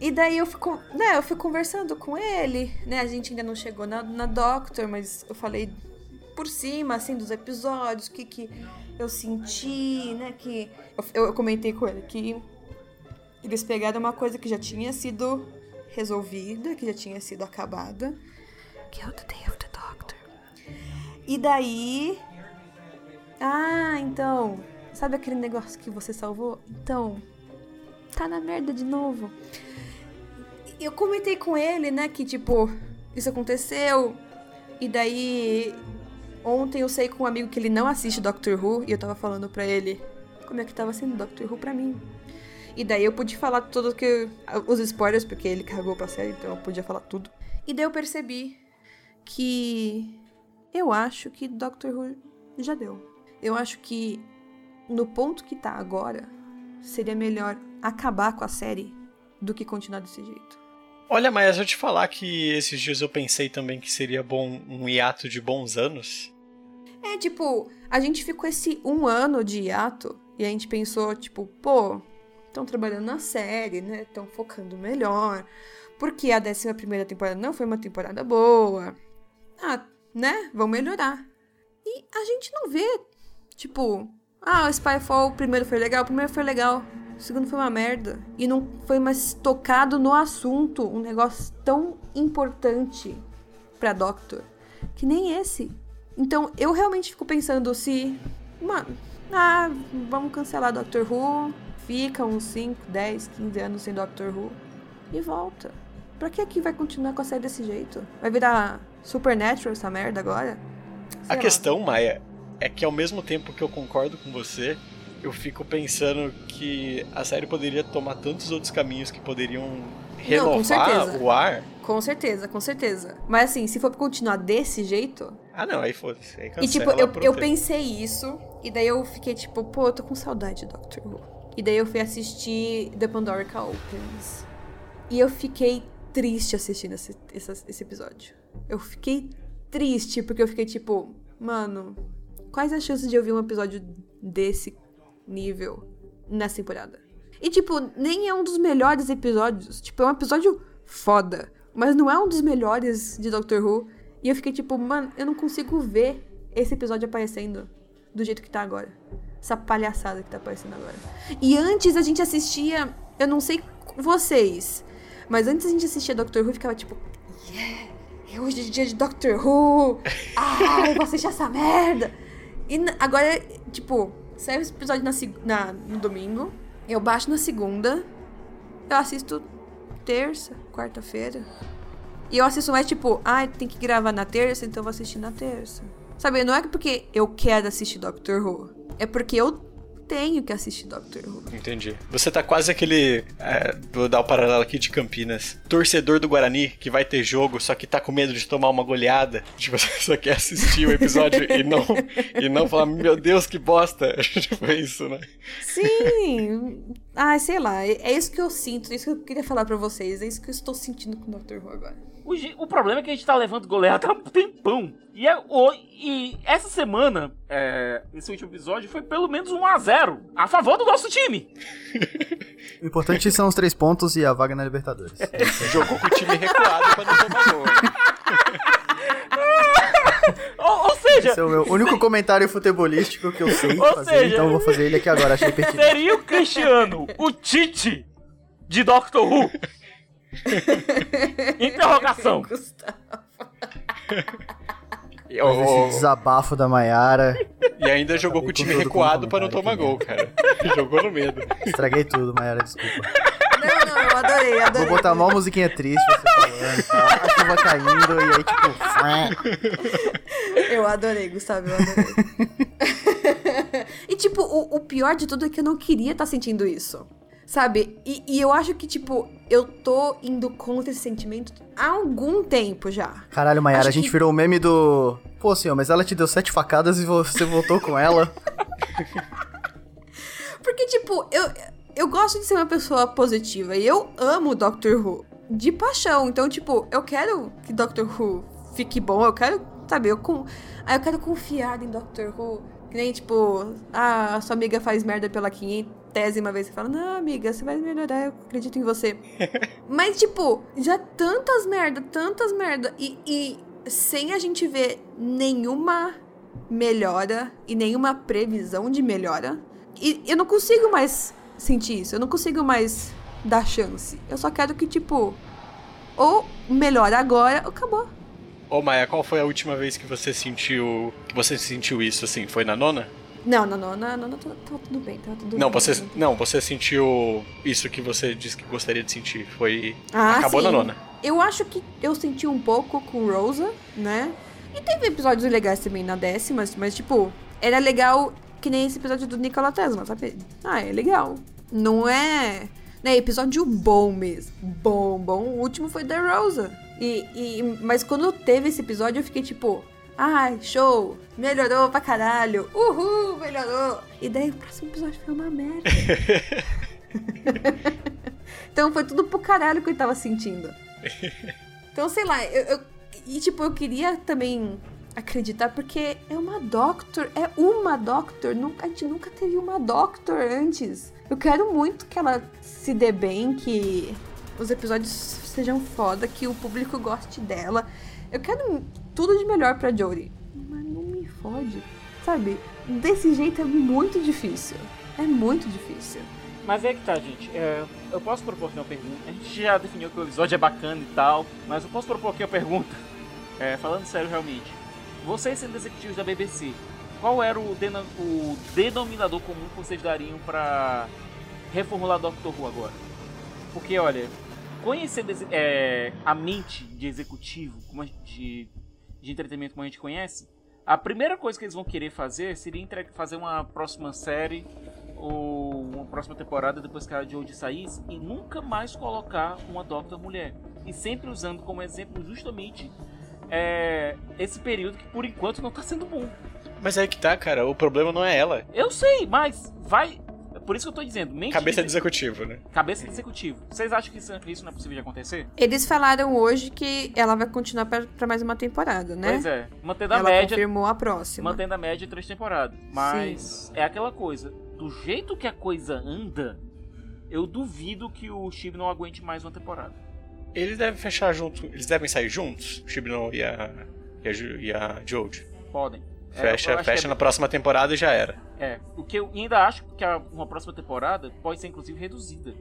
E daí eu fico, né, eu fui conversando com ele, né? A gente ainda não chegou na, na Doctor, mas eu falei por cima, assim, dos episódios, o que que eu senti, né? Que eu, eu comentei com ele que eles pegaram uma coisa que já tinha sido resolvida, que já tinha sido acabada, que é o The Day of the Doctor. E daí. Ah, então. Sabe aquele negócio que você salvou? Então. Tá na merda de novo. Eu comentei com ele, né, que tipo, isso aconteceu. E daí. Ontem eu sei com um amigo que ele não assiste Doctor Who e eu tava falando pra ele como é que tava sendo Doctor Who pra mim. E daí eu pude falar tudo que. Os spoilers, porque ele cagou pra série, então eu podia falar tudo. E daí eu percebi que. Eu acho que Doctor Who já deu. Eu acho que no ponto que tá agora, seria melhor acabar com a série do que continuar desse jeito. Olha, mas eu te falar que esses dias eu pensei também que seria bom um hiato de bons anos. É, tipo, a gente ficou esse um ano de hiato e a gente pensou, tipo, pô, estão trabalhando na série, né? Estão focando melhor. Porque a 11 primeira temporada não foi uma temporada boa. Ah, né? Vão melhorar. E a gente não vê, tipo, ah, o Spyfall, primeiro foi legal, o primeiro foi legal, o segundo foi uma merda. E não foi mais tocado no assunto, um negócio tão importante pra Doctor, que nem esse. Então, eu realmente fico pensando se. Mano, ah, vamos cancelar Doctor Who. Fica uns 5, 10, 15 anos sem Doctor Who. E volta. Pra que aqui vai continuar com a série desse jeito? Vai virar Supernatural essa merda agora? A Sei lá. questão, Maia, é que ao mesmo tempo que eu concordo com você, eu fico pensando que a série poderia tomar tantos outros caminhos que poderiam renovar certeza. o ar. Com certeza, com certeza. Mas assim, se for pra continuar desse jeito. Ah, não, aí foda-se. Aí E tipo, eu, eu pensei isso. E daí eu fiquei tipo, pô, eu tô com saudade de Doctor Who. E daí eu fui assistir The Pandorica Opens. E eu fiquei triste assistindo esse, esse, esse episódio. Eu fiquei triste porque eu fiquei tipo, mano, quais as chances de eu ver um episódio desse nível nessa temporada? E tipo, nem é um dos melhores episódios. Tipo, é um episódio foda. Mas não é um dos melhores de Doctor Who. E eu fiquei tipo, mano, eu não consigo ver esse episódio aparecendo do jeito que tá agora. Essa palhaçada que tá aparecendo agora. E antes a gente assistia, eu não sei vocês, mas antes a gente assistia Doctor Who e ficava tipo, yeah, é hoje é dia de Doctor Who. Ah, eu vou assistir essa merda. E agora, tipo, sai esse episódio na, na- no domingo, eu baixo na segunda, eu assisto terça, quarta-feira. E eu assisto mais tipo, ah, tem que gravar na terça, então eu vou assistir na terça. Sabe, não é porque eu quero assistir Doctor Who. É porque eu tenho que assistir Doctor Who. Entendi. Você tá quase aquele. é, vou dar o paralelo aqui de Campinas. Torcedor do Guarani que vai ter jogo, só que tá com medo de tomar uma goleada. Tipo, você só quer assistir o episódio e não, e não falar, meu Deus, que bosta. tipo, é isso, né? Sim! Ai, sei lá, é isso que eu sinto, é isso que eu queria falar pra vocês, é isso que eu estou sentindo com Doctor Who agora. O, o problema é que a gente tá levando goleada há um tempão. E, é, o- e essa semana, é, esse último episódio, foi pelo menos 1x0 a favor do nosso time. O importante são os três pontos e a vaga na Libertadores. Jogou com o time recuado pra não tomar gol. Ou, ou seja, Esse é o meu único comentário futebolístico que eu sei Ou fazer, seja- então eu vou fazer ele aqui agora, achei pertinente. seria o Cristiano o Tite de Doctor Who? Interrogação. Gustavo. Mas esse desabafo da Maiara, e ainda jogou com o time recuado pra não tomar gol, cara. Jogou no medo. estraguei tudo, Maiara, desculpa. Não, não, eu adorei, Vou adorei. botar mal musiquinha triste, você falando tal, a chuva caindo, e aí tipo... Eu adorei, Gustavo, eu adorei. e, tipo, o, o pior de tudo é que eu não queria estar sentindo isso. Sabe? E, e eu acho que, tipo, eu tô indo contra esse sentimento há algum tempo já. Caralho, Maiara, Acho a gente que- virou o meme do... Pô, senhor, mas ela te deu sete facadas e você voltou com ela. Porque, tipo, eu, eu gosto de ser uma pessoa positiva e eu amo Doctor Who de paixão. Então, tipo, eu quero que Doctor Who fique bom, eu quero, sabe, eu, com, eu quero confiar em Doctor Who. Que nem, tipo, ah, a sua amiga faz merda pela quinhentésima vez. Você fala, não, amiga, você vai melhorar, eu acredito em você. Mas, tipo, já tantas merda, tantas merda. E, e sem a gente ver nenhuma melhora e nenhuma previsão de melhora. E eu não consigo mais sentir isso. Eu não consigo mais dar chance. Eu só quero que, tipo, ou melhora agora ou acabou. Ô Maia, qual foi a última vez que você sentiu. que você sentiu isso assim? Foi na nona? Não, não, não, não, não, tá, tá tudo bem, tá tudo Não, bem. você. Não, você sentiu isso que você disse que gostaria de sentir. Foi. Ah, Acabou sim. na nona. Eu acho que eu senti um pouco com Rosa, né? E teve episódios legais também na décima, mas, tipo, era legal que nem esse episódio do Nikola Tesla, sabe? Ah, é legal. Não é. Né, episódio bom mesmo. Bom, bom. O último foi da Rosa. E, e, mas quando teve esse episódio, eu fiquei tipo. Ai, show! Melhorou pra caralho! Uhul, melhorou! E daí o próximo episódio foi uma merda. então foi tudo pro caralho que eu tava sentindo. Então, sei lá, eu, eu- e tipo, eu queria também acreditar porque é uma Doctor, é uma Doctor, nu- a gente nunca teve uma Doctor antes. Eu quero muito que ela se dê bem, que os episódios sejam foda, que o público goste dela. Eu quero tudo de melhor pra Jodie, mas não me fode, sabe? Desse jeito é muito difícil. É muito difícil. Mas é que tá, gente. É, eu posso propor aqui uma pergunta. A gente já definiu que o episódio é bacana e tal, mas eu posso propor aqui uma pergunta. É, falando sério, realmente. Vocês, sendo executivos da BBC, qual era o, o denominador comum que vocês dariam pra reformular Doctor Who agora? Porque, olha, conhecendo esse- é, a mente de executivo, de, de entretenimento como a gente conhece, a primeira coisa que eles vão querer fazer seria fazer uma próxima série ou uma próxima temporada depois que a Jodie saísse e nunca mais colocar uma Doctor mulher. E sempre usando como exemplo justamente é, esse período que por enquanto não tá sendo bom. Mas aí que tá, cara. O problema não é ela. Eu sei, mas vai. Por isso que eu tô dizendo. mente Cabeça de executivo, né? Cabeça de executivo. Vocês acham que isso, isso não é possível de acontecer? Eles falaram hoje que ela vai continuar pra, pra mais uma temporada, né? Pois é. Mantendo a ela média. confirmou a próxima. Mantendo a média de três temporadas. Mas é aquela coisa. Do jeito que a coisa anda, eu duvido que o Chib não aguente mais uma temporada. Eles devem fechar junto. Eles devem sair juntos? O Shibno e a. e a, e a Jode. Podem. É, Fecha, fecha é- na próxima temporada e já era. É, o que eu ainda acho que a- uma próxima temporada pode ser inclusive reduzida.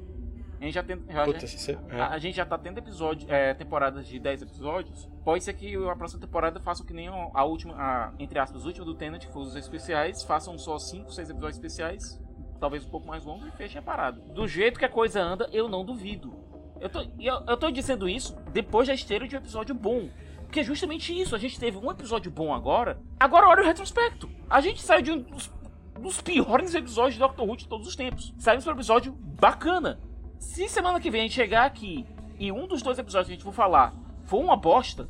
A gente já tem. já- Puta, é. a, a gente já tá tendo episódio, é, temporadas de 10 episódios. Pode ser que a próxima temporada faça o que nem a última, a, entre aspas, a última do Tenant, que foi os especiais, façam só 5, 6 episódios especiais, talvez um pouco mais longos, e fechem a parada. Do jeito que a coisa anda, eu não duvido. Eu tô, eu, eu tô dizendo isso depois da esteira de um episódio bom. Porque é justamente isso, a gente teve um episódio bom agora, agora olha o retrospecto. A gente saiu de um dos, dos piores episódios de Doctor Who de todos os tempos. Saímos para um episódio bacana. Se semana que vem a gente chegar aqui e um dos dois episódios que a gente for falar for uma bosta,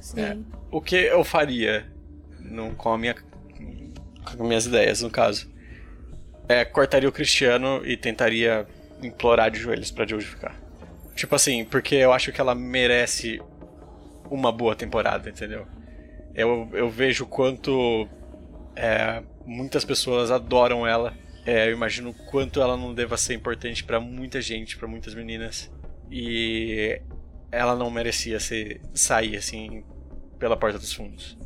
Sim. É. O que eu faria no, com, a minha, com minhas ideias, no caso, é cortaria o Cristiano e tentaria implorar de joelhos pra Jojo ficar. Tipo assim, porque eu acho que ela merece uma boa temporada, entendeu? Eu, eu vejo quanto é, muitas pessoas adoram ela. É, eu imagino quanto ela não deva ser importante pra muita gente, pra muitas meninas. E ela não merecia ser, sair assim pela porta dos fundos.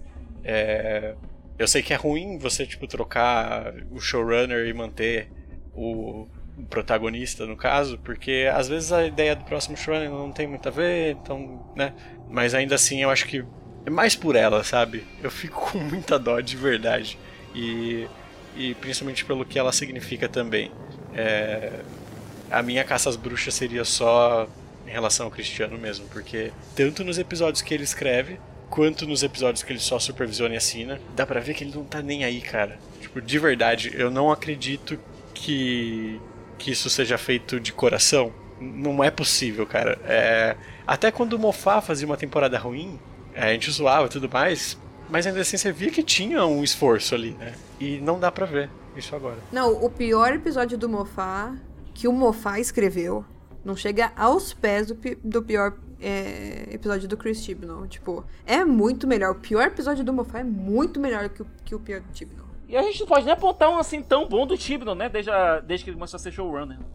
É, eu sei que é ruim você tipo trocar o showrunner e manter o protagonista no caso, porque às vezes a ideia do próximo showrunner não tem muito a ver, então, né? Mas ainda assim eu acho que é mais por ela, sabe? Eu fico com muita dó de verdade e e principalmente pelo que ela significa também. É, a minha caça às bruxas seria só em relação ao Cristiano mesmo, porque tanto nos episódios que ele escreve, quanto nos episódios que ele só supervisiona e assina, dá pra ver que ele não tá nem aí, cara. Tipo, de verdade, eu não acredito que, que isso seja feito de coração. Não é possível, cara. É, até quando o Mofá fazia uma temporada ruim, a gente zoava e tudo mais, mas ainda assim você via que tinha um esforço ali, né? E não dá pra ver isso agora. Não, o pior episódio do Mofá, que o Mofá escreveu, não chega aos pés do, do pior é, episódio do Chris Chibnall. Tipo, é muito melhor. O pior episódio do Mofá é muito melhor que o, que o pior do Chibnall. E a gente não pode nem apontar um assim tão bom do Tibnon, né? Desde, a- desde que ele começou a ser showrunner.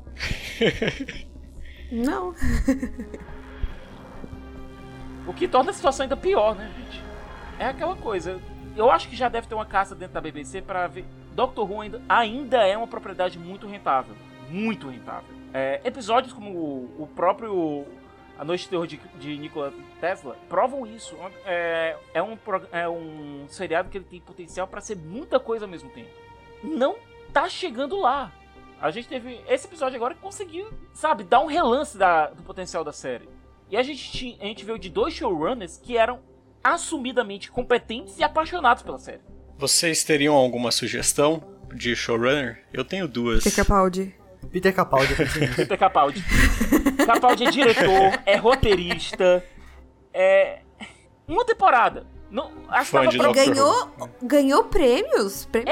Não. O que torna a situação ainda pior, né, gente? É aquela coisa. Eu acho que já deve ter uma caça dentro da BBC pra ver. Doctor Who ainda, ainda é uma propriedade muito rentável. Muito rentável. É, episódios como o, o próprio A Noite de Terror de, de Nikola Tesla provam isso. É, é, um, é um seriado que ele tem potencial pra ser muita coisa ao mesmo tempo. Não tá chegando lá. A gente teve esse episódio agora que conseguiu, sabe, dar um relance da- do potencial da série. E a gente, tinha- a gente veio de dois showrunners que eram assumidamente competentes e apaixonados pela série. Vocês teriam alguma sugestão de showrunner? Eu tenho duas. Peter Capaldi. Peter Capaldi. Peter Capaldi. Capaldi é diretor, é roteirista, é. Uma temporada. Não, acho que tava pra- Ganhou, ganhou prêmios. É,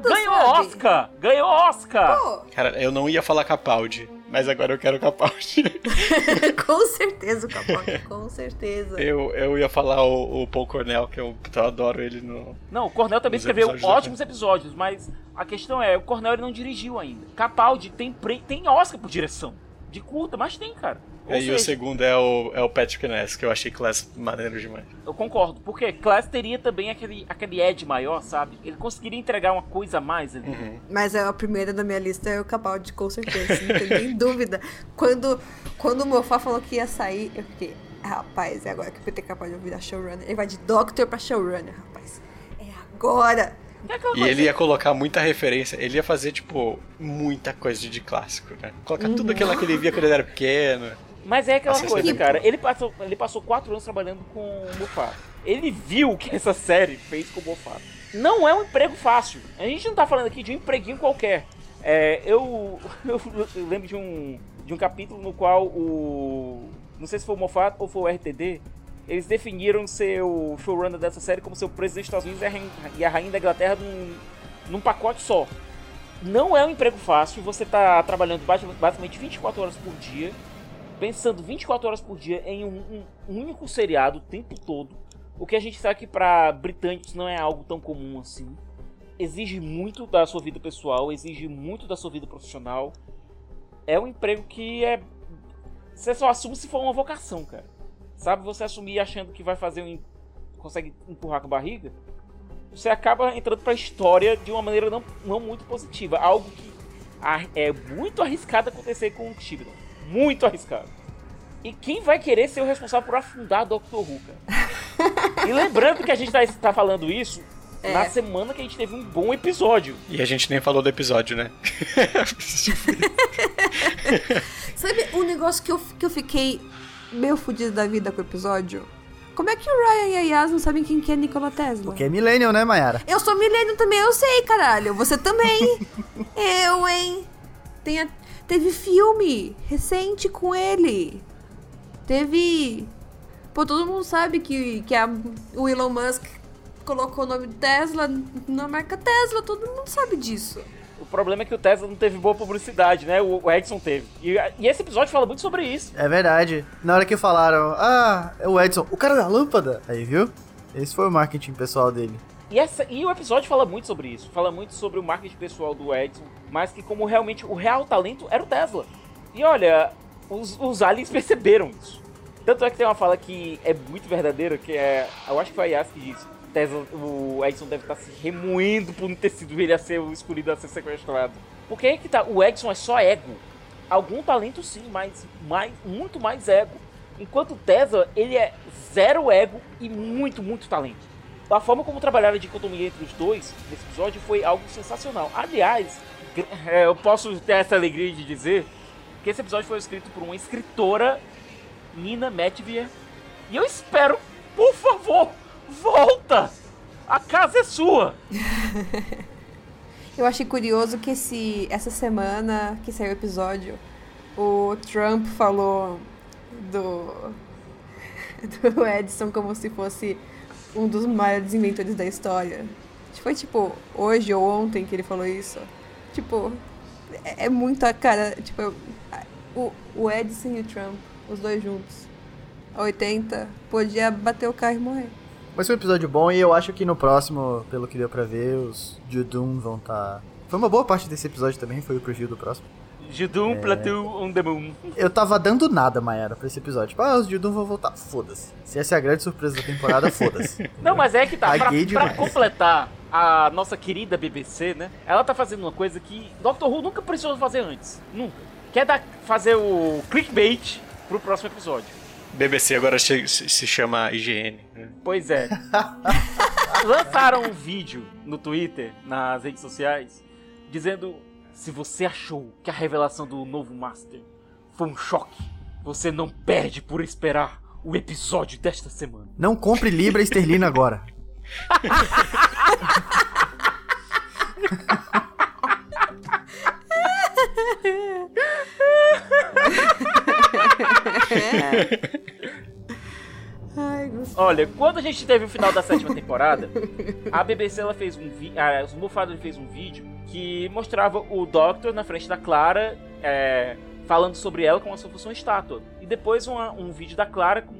ganhou sabe? Oscar! Ganhou Oscar! Pô, Cara, eu não ia falar Capaldi, mas agora eu quero Capaldi. com certeza o Capaldi, com certeza. eu, eu ia falar o, o Paul Cornell, que eu, eu adoro ele no. Não, o Cornel também escreveu episódios da ótimos episódios, mas a questão é, o Cornel ele não dirigiu ainda. Capaldi tem, pre- tem Oscar por direção. De curta, mas tem, cara. Ou e o seja, segundo é o, é o Patrick Ness, que eu achei Class maneiro demais. Eu concordo, porque Class teria também aquele, aquele edge maior, sabe? Ele conseguiria entregar uma coisa a mais ali. Uhum. Mas a primeira da minha lista é o Capaldi, com certeza, não tem nem dúvida. Quando, quando o Mofá falou que ia sair, eu fiquei, rapaz, é agora que o Peter Capaldi vai virar showrunner. Ele vai de Doctor pra showrunner, rapaz. É agora. É E coisa, ele ia colocar muita referência, ele ia fazer, tipo, muita coisa de clássico, né? Colocar tudo aquilo que ele via quando ele era pequeno. Mas é aquela Nossa, coisa, esse é cara. Ele passou, ele passou quatro anos trabalhando com o Moffat. Ele viu o que essa série fez com o Moffat. Não é um emprego fácil. A gente não tá falando aqui de um empreguinho qualquer. É, eu, eu, lembro de um, de um capítulo no qual o. Não sei se foi o Moffat ou foi o RTD. Eles definiram ser o showrunner dessa série como seu presidente dos Estados Unidos e a rainha, da Inglaterra num, num pacote só. não é um emprego fácil, você tá trabalhando basi- basicamente 24 horas por dia, pensando 24 horas por dia em um, um único seriado o tempo todo. O que a gente sabe que para britânicos não é algo tão comum assim. Exige muito da sua vida pessoal, exige muito da sua vida profissional. É um emprego que é. Você só assume se for uma vocação, cara. Sabe, você assumir achando que vai fazer um. consegue empurrar com a barriga, você acaba entrando pra história de uma maneira não, não muito positiva. Algo que é muito arriscado acontecer com o Tigran. Muito arriscado. E quem vai querer ser o responsável por afundar Doctor Who, cara? e lembrando que a gente tá, tá falando isso É. na semana que a gente teve um bom episódio. E a gente nem falou do episódio, né? Sabe um negócio que eu, que eu fiquei meio fodido da vida com o episódio? Como é que o Ryan e a Yas não sabem quem que é Nikola Tesla? Porque é Millennium, né, Mayara? Eu sou milênio também, eu sei, caralho. Você também. eu, hein? Tem a- teve filme recente com ele. Teve. Pô, todo mundo sabe que, que a, o Elon Musk colocou o nome Tesla na marca Tesla. Todo mundo sabe disso. O problema é que o Tesla não teve boa publicidade, né? O, o Edson teve. E, e esse episódio fala muito sobre isso. É verdade. Na hora que falaram, ah, é o Edson, o cara da lâmpada. Aí, viu? Esse foi o marketing pessoal dele. E, essa, e o episódio fala muito sobre isso. Fala muito sobre o marketing pessoal do Edson. Mas que como realmente o real talento era o Tesla. E olha, os, os aliens perceberam isso. Tanto é que tem uma fala que é muito verdadeira, que é... Eu acho que foi a Yas que disse. Tesla, o Edson deve estar se remoendo por não ter sido ele a ser o escolhido a ser sequestrado. Porque aí que tá, o Edson é só ego. Algum talento sim, mas mais, muito mais ego. Enquanto o Tesla, ele é zero ego e muito, muito talento. A forma como trabalharam a dicotomia entre os dois nesse episódio foi algo sensacional. Aliás, é, eu posso ter essa alegria de dizer que esse episódio foi escrito por uma escritora, Nina Metvier. E eu espero, por favor, volta! A casa é sua! Eu achei curioso que esse, essa semana que saiu o episódio, o Trump falou do, do Edison como se fosse um dos maiores inventores da história. Foi tipo hoje ou ontem que ele falou isso. Tipo, é, é muita cara. Tipo, o, o Edison e o Trump, os dois juntos, a 80, podia bater o carro e morrer. Mas foi um episódio bom e eu acho que no próximo, pelo que deu pra ver, os Judum vão estar. Foi uma boa parte desse episódio também, foi o preview do próximo. Judum Plateau on the Moon. Eu tava dando nada, Mayara, pra esse episódio. Tipo, ah, os Judum vão voltar. Foda-se. Se essa é a grande surpresa da temporada, foda-se. Não, mas é que tá. Pra, pra completar a nossa querida BBC, né? Ela tá fazendo uma coisa que Doctor Who nunca precisou fazer antes. Nunca. Quer dar, fazer o clickbait pro próximo episódio. BBC agora se, chama IGN. né? Pois é. Lançaram um vídeo no Twitter, nas redes sociais, dizendo: se você achou que a revelação do novo Master foi um choque, você não perde por esperar o episódio desta semana. Não compre Libra esterlina agora. Ai, gostei. Olha, quando a gente teve o final da sétima temporada, a BBC ela fez um vídeo, os Moffat fez um vídeo que mostrava o Doctor na frente da Clara, é, falando sobre ela como se fosse uma estátua. E depois uma- um vídeo da Clara com-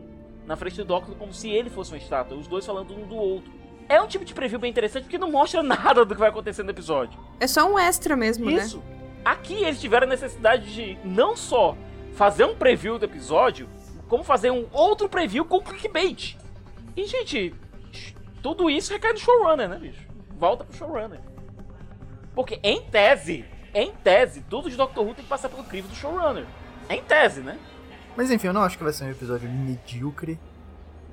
na frente do Doctor como se ele fosse uma estátua, os dois falando um do outro. É um tipo de preview bem interessante porque não mostra nada do que vai acontecer no episódio. É só um extra mesmo, né? Isso. Aqui eles tiveram a necessidade de não só fazer um preview do episódio, como fazer um outro preview com clickbait. E, gente, tudo isso recai no showrunner, né, bicho? Volta pro showrunner. Porque, em tese, em tese, tudo de Doctor Who tem que passar pelo crivo do showrunner. Em tese, né? Mas enfim, eu não acho que vai ser um episódio medíocre.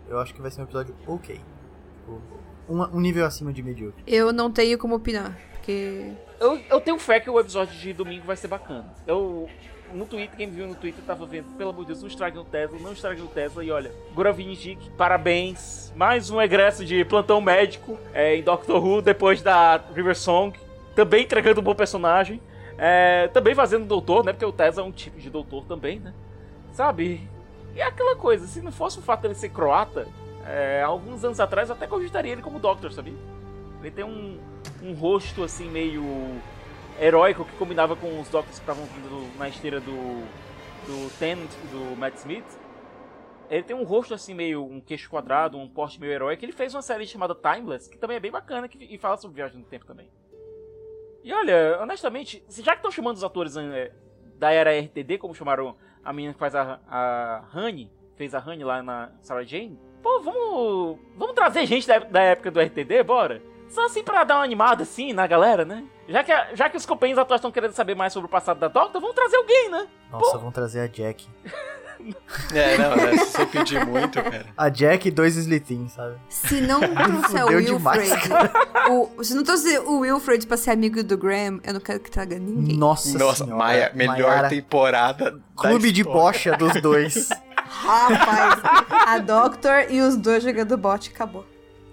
Eu acho que vai ser um episódio ok. Tipo, Um, um nível acima de medíocre. Eu não tenho como opinar, porque. Eu, eu tenho fé que o episódio de domingo vai ser bacana. Eu. No Twitter, quem me viu no Twitter tava vendo, pelo amor de Deus, não estrague o Tesla, não estrague o Tesla. E olha, Goravinjik, parabéns. Mais um egresso de plantão médico é, em Doctor Who, depois da River Song. Também entregando um bom personagem. É, também fazendo doutor, né? Porque o Tesla é um tipo de doutor também, né? Sabe? E é aquela coisa, se não fosse o fato dele ser croata, é, alguns anos atrás eu até cogitaria ele como Doctor, sabia? Ele tem um, um rosto assim meio heróico que combinava com os Doctors que estavam vindo na esteira do, do Tennant e do Matt Smith. Ele tem um rosto assim meio, um queixo quadrado, um porte meio heróico. Ele fez uma série chamada Timeless, que também é bem bacana que, e fala sobre viagem no tempo também. E olha, honestamente, já que estão chamando os atores eh, da era RTD, como chamaram a menina que faz a, a Honey, fez a Honey lá na Sarah Jane, pô, vamos, vamos trazer gente da, da época do RTD, bora? Só assim pra dar uma animada assim na galera, né? Já que, a- já que os companheiros atuais estão querendo saber mais sobre o passado da Doctor, vamos trazer alguém, né? Nossa, vamos trazer a Jack. É, não, né, se você pedir muito, cara. A Jack e dois Slitins, sabe? Se não trouxer o Fudeu demais, Wilfred. o- se não trouxer o Wilfred pra ser amigo do Graham, eu não quero que traga ninguém. Nossa, Nossa, senhora. Maia, melhor Maiara, temporada da Clube de bocha dos dois. Rapaz, a Doctor e os dois jogando bot, acabou.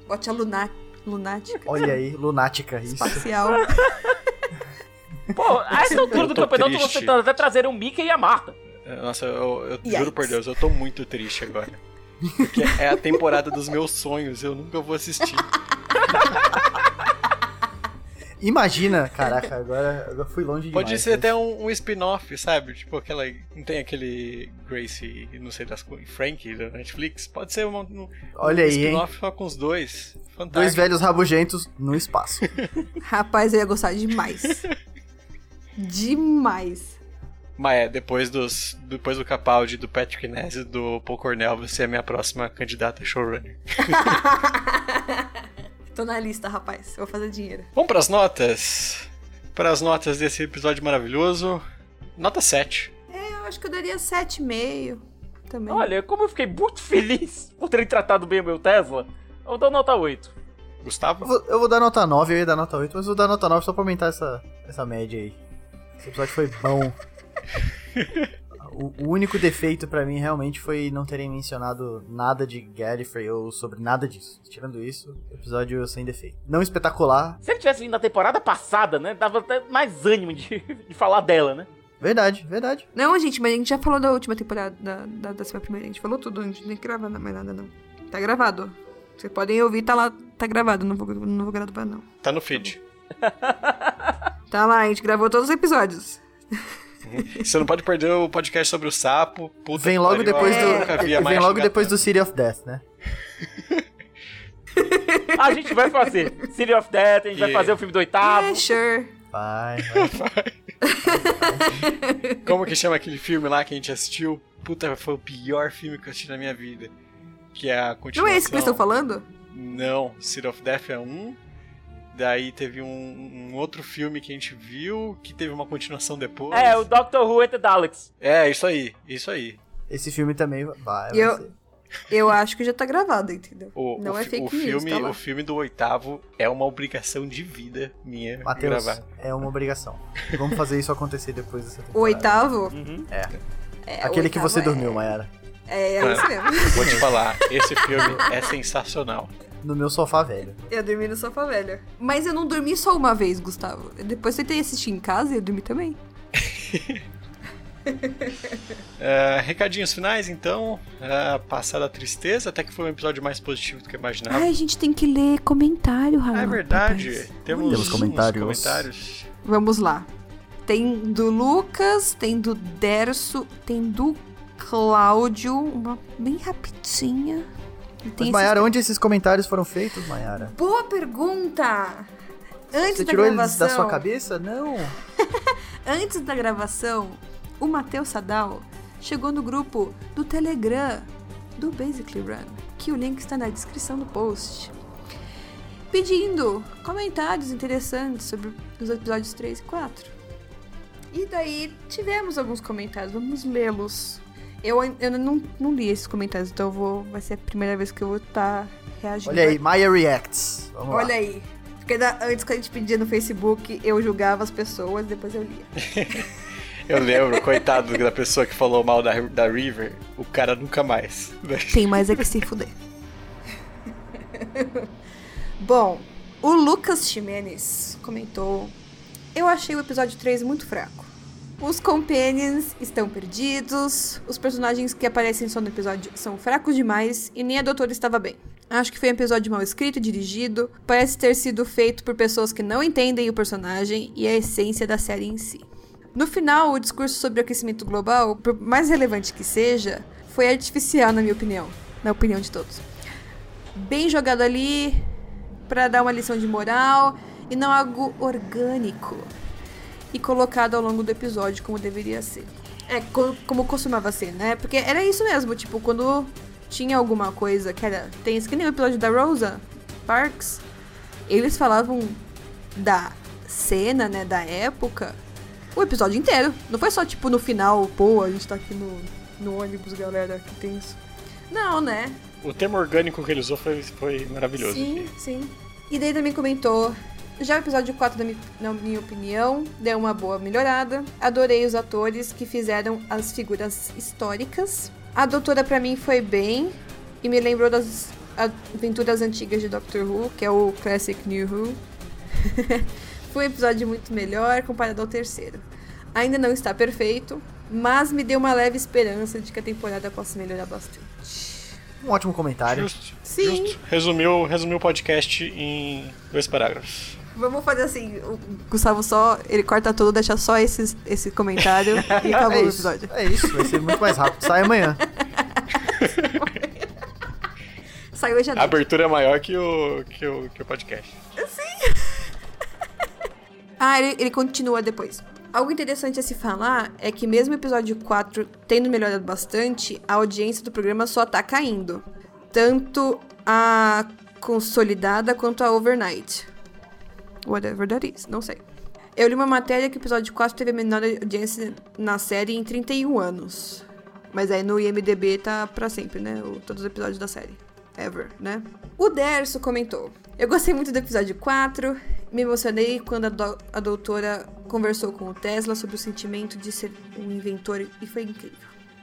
Bot é luna lunática, Olha aí, lunática, isso. espacial. Pô, a essa altura do campeonato triste. você tá até trazer o Mickey e a Marta. Nossa, eu, eu juro por Deus, eu tô muito triste agora. Porque é a temporada dos meus sonhos, eu nunca vou assistir. Imagina, caraca, agora eu fui longe demais. Pode ser mas- até um, um spin-off, sabe? Tipo aquela. Não tem aquele Gracie, não sei das coisas, Frank da Netflix? Pode ser uma, um, Olha um aí, hein? spin-off só com os dois. Dois Fantástico. velhos rabugentos no espaço. Rapaz, eu ia gostar demais. demais. Mas é, depois, dos, depois do Capaldi, do Patrick Ness e do Paul Cornell, você é a minha próxima candidata a showrunner. Tô na lista, rapaz. Eu vou fazer dinheiro. Vamos pras notas? Para as notas desse episódio maravilhoso. Nota 7. Eu acho que eu daria 7,5 também. Olha, como eu fiquei muito feliz por terem tratado bem o meu Tesla, eu dou nota 8. Eu Gustavo? vou, eu vou dar nota 9, eu ia dar nota 8, mas eu vou dar nota 9 só pra aumentar essa, essa média aí. Esse episódio foi bom. O, o único defeito pra mim realmente foi não terem mencionado nada de Gallifrey ou sobre nada disso. Tirando isso, episódio sem defeito. Não espetacular, Se ele tivesse vindo na temporada passada, né, dava até mais ânimo de, de falar dela, né? verdade, verdade. Não, gente, mas a gente já falou da última temporada, da, da décima primeira. A gente falou tudo, a gente não tem que gravar mais nada, não. Tá gravado. Vocês podem ouvir, tá lá, tá gravado. Não vou, não vou gravar, não. Tá no feed. Tá lá, a gente gravou todos os episódios. Você não pode perder o podcast sobre o sapo. Puta Vem que logo pariu, depois eu nunca vi a do. Vem logo depois do. City of Death, né? A gente vai fazer City of Death, a gente vai E- fazer o filme do oitavo. É, sure. Vai, vai. Como que chama aquele filme lá que a gente assistiu? Puta, foi o pior filme que eu assisti na minha vida. Que é a Não continuação. é esse que vocês estão falando? Não, City of Death é um. Daí teve um, um outro filme que a gente viu, que teve uma continuação depois. É, o Doctor Who and the Daleks. É, isso aí, isso aí. Esse filme também vai. vai Eu- ser. Eu acho que já tá gravado, entendeu? O, não o, é fake o news, filme, tá o filme do oitavo é uma obrigação de vida minha Matheus, gravar. é uma obrigação. Vamos fazer isso acontecer depois dessa temporada. O oitavo? Uhum. É, Aquele o que você é- dormiu, Mayara. É, é isso mesmo. Vou te falar, esse filme é sensacional. No meu sofá velho. Eu dormi no sofá velho. Mas eu não dormi só uma vez, Gustavo. Depois eu tentei assistir em casa e eu dormi também. É, recadinhos finais, então. É, passada a tristeza, até que foi um episódio mais positivo do que eu imaginava. Ai, a gente tem que ler comentário, Raul. Ah, é verdade. rapaz. Temos, Temos comentários. comentários. Vamos lá. Tem do Lucas, tem do Derso, tem do Cláudio. Uma bem rapidinha. E Mas, tem esses- Mayara, onde esses comentários foram feitos, Mayara? Boa pergunta! Antes Você da tirou eles da sua cabeça? Não. antes da gravação, o Matheus Sadal chegou no grupo do Telegram do Basically Run, que o link está na descrição do post, pedindo comentários interessantes sobre os episódios 3 e 4. E daí tivemos alguns comentários, vamos lê-los. Eu, eu não, não li esses comentários, então eu vou, vai ser a primeira vez que eu vou estar reagindo. Olha aí, Maya Reacts. Vamos Olha lá. aí. Porque da- antes que a gente pedia no Facebook, eu julgava as pessoas, depois eu lia. Eu lembro, coitado da pessoa que falou mal da, da River, o cara nunca mais. Tem mais é que se fuder. Bom, o Lucas Ximenes comentou: Eu achei o episódio 3 muito fraco. Os companions estão perdidos, os personagens que aparecem só no episódio são fracos demais e nem a doutora estava bem. Acho que foi um episódio mal escrito e dirigido. Parece ter sido feito por pessoas que não entendem o personagem e a essência da série em si. No final, o discurso sobre o aquecimento global, por mais relevante que seja, foi artificial, na minha opinião. Na opinião de todos. Bem jogado ali para dar uma lição de moral e não algo orgânico e colocado ao longo do episódio como deveria ser. É, co- como costumava ser, né? Porque era isso mesmo, tipo, quando tinha alguma coisa que era. Tem que nem o episódio da Rosa Parks, eles falavam da cena, né, da época, o episódio inteiro. Não foi só, tipo, no final, pô, a gente tá aqui no, no ônibus, galera, que tem isso. Não, né? O termo orgânico que ele usou foi, foi maravilhoso. Sim, sim. E daí também comentou. Já o episódio 4, na mi- na minha opinião, deu uma boa melhorada. Adorei os atores que fizeram as figuras históricas. A doutora, pra mim, foi bem. E me lembrou das aventuras antigas de Doctor Who, que é o Classic New Who. foi um episódio muito melhor comparado ao terceiro. Ainda não está perfeito, mas me deu uma leve esperança de que a temporada possa melhorar bastante. Um ótimo comentário. Justo. Sim. Justo. Resumiu, resumiu o podcast em dois parágrafos. Vamos fazer assim, o Gustavo só, ele corta tudo, deixa só esses, esse comentário e acabou É o isso, episódio. é isso, vai ser muito mais rápido. Sai amanhã. Saiu hoje à A noite. abertura é maior que o, que o, que o podcast. Ah, ele, ele continua depois. Algo interessante a se falar é que mesmo o episódio 4 tendo melhorado bastante, a audiência do programa só tá caindo. Tanto a consolidada quanto a overnight. Whatever that is, não sei. Eu li uma matéria que o episódio 4 teve a menor audiência na série em 31 anos. Mas aí no IMDB tá pra sempre, né? O- todos os episódios da série. Ever, né? O Derso comentou. Eu gostei muito do episódio 4. Me emocionei quando a, do- a doutora conversou com o Tesla sobre o sentimento de ser um inventor e foi incrível.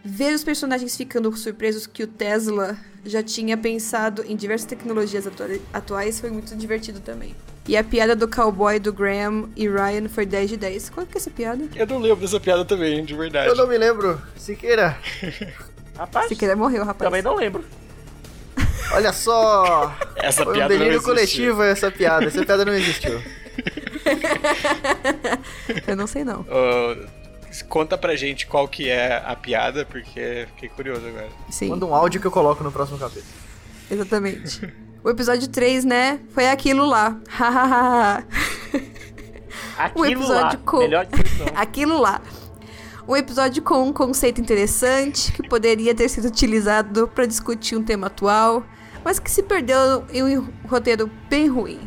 Ver os personagens ficando surpresos que o Tesla já tinha pensado em diversas tecnologias atua- atuais foi muito divertido também. E a piada do cowboy do Graham e Ryan foi 10 de 10. Qual que é essa piada? Eu não lembro dessa piada também, de verdade. Eu não me lembro. Siqueira, Rapaz, quiser morreu, rapaz. também não lembro. olha só. Essa Foi um piada não delírio existe. coletivo essa piada. Essa piada não existiu. Eu não sei não. Ô, conta pra gente qual que é a piada, porque fiquei curioso agora. Sim. Manda um áudio que eu coloco no próximo capítulo. Exatamente. O episódio 3, né? Foi aquilo lá. Hahaha. Aquilo episódio lá, com- melhor descrição. aquilo lá. Um episódio com um conceito interessante que poderia ter sido utilizado para discutir um tema atual, mas que se perdeu em um roteiro bem ruim.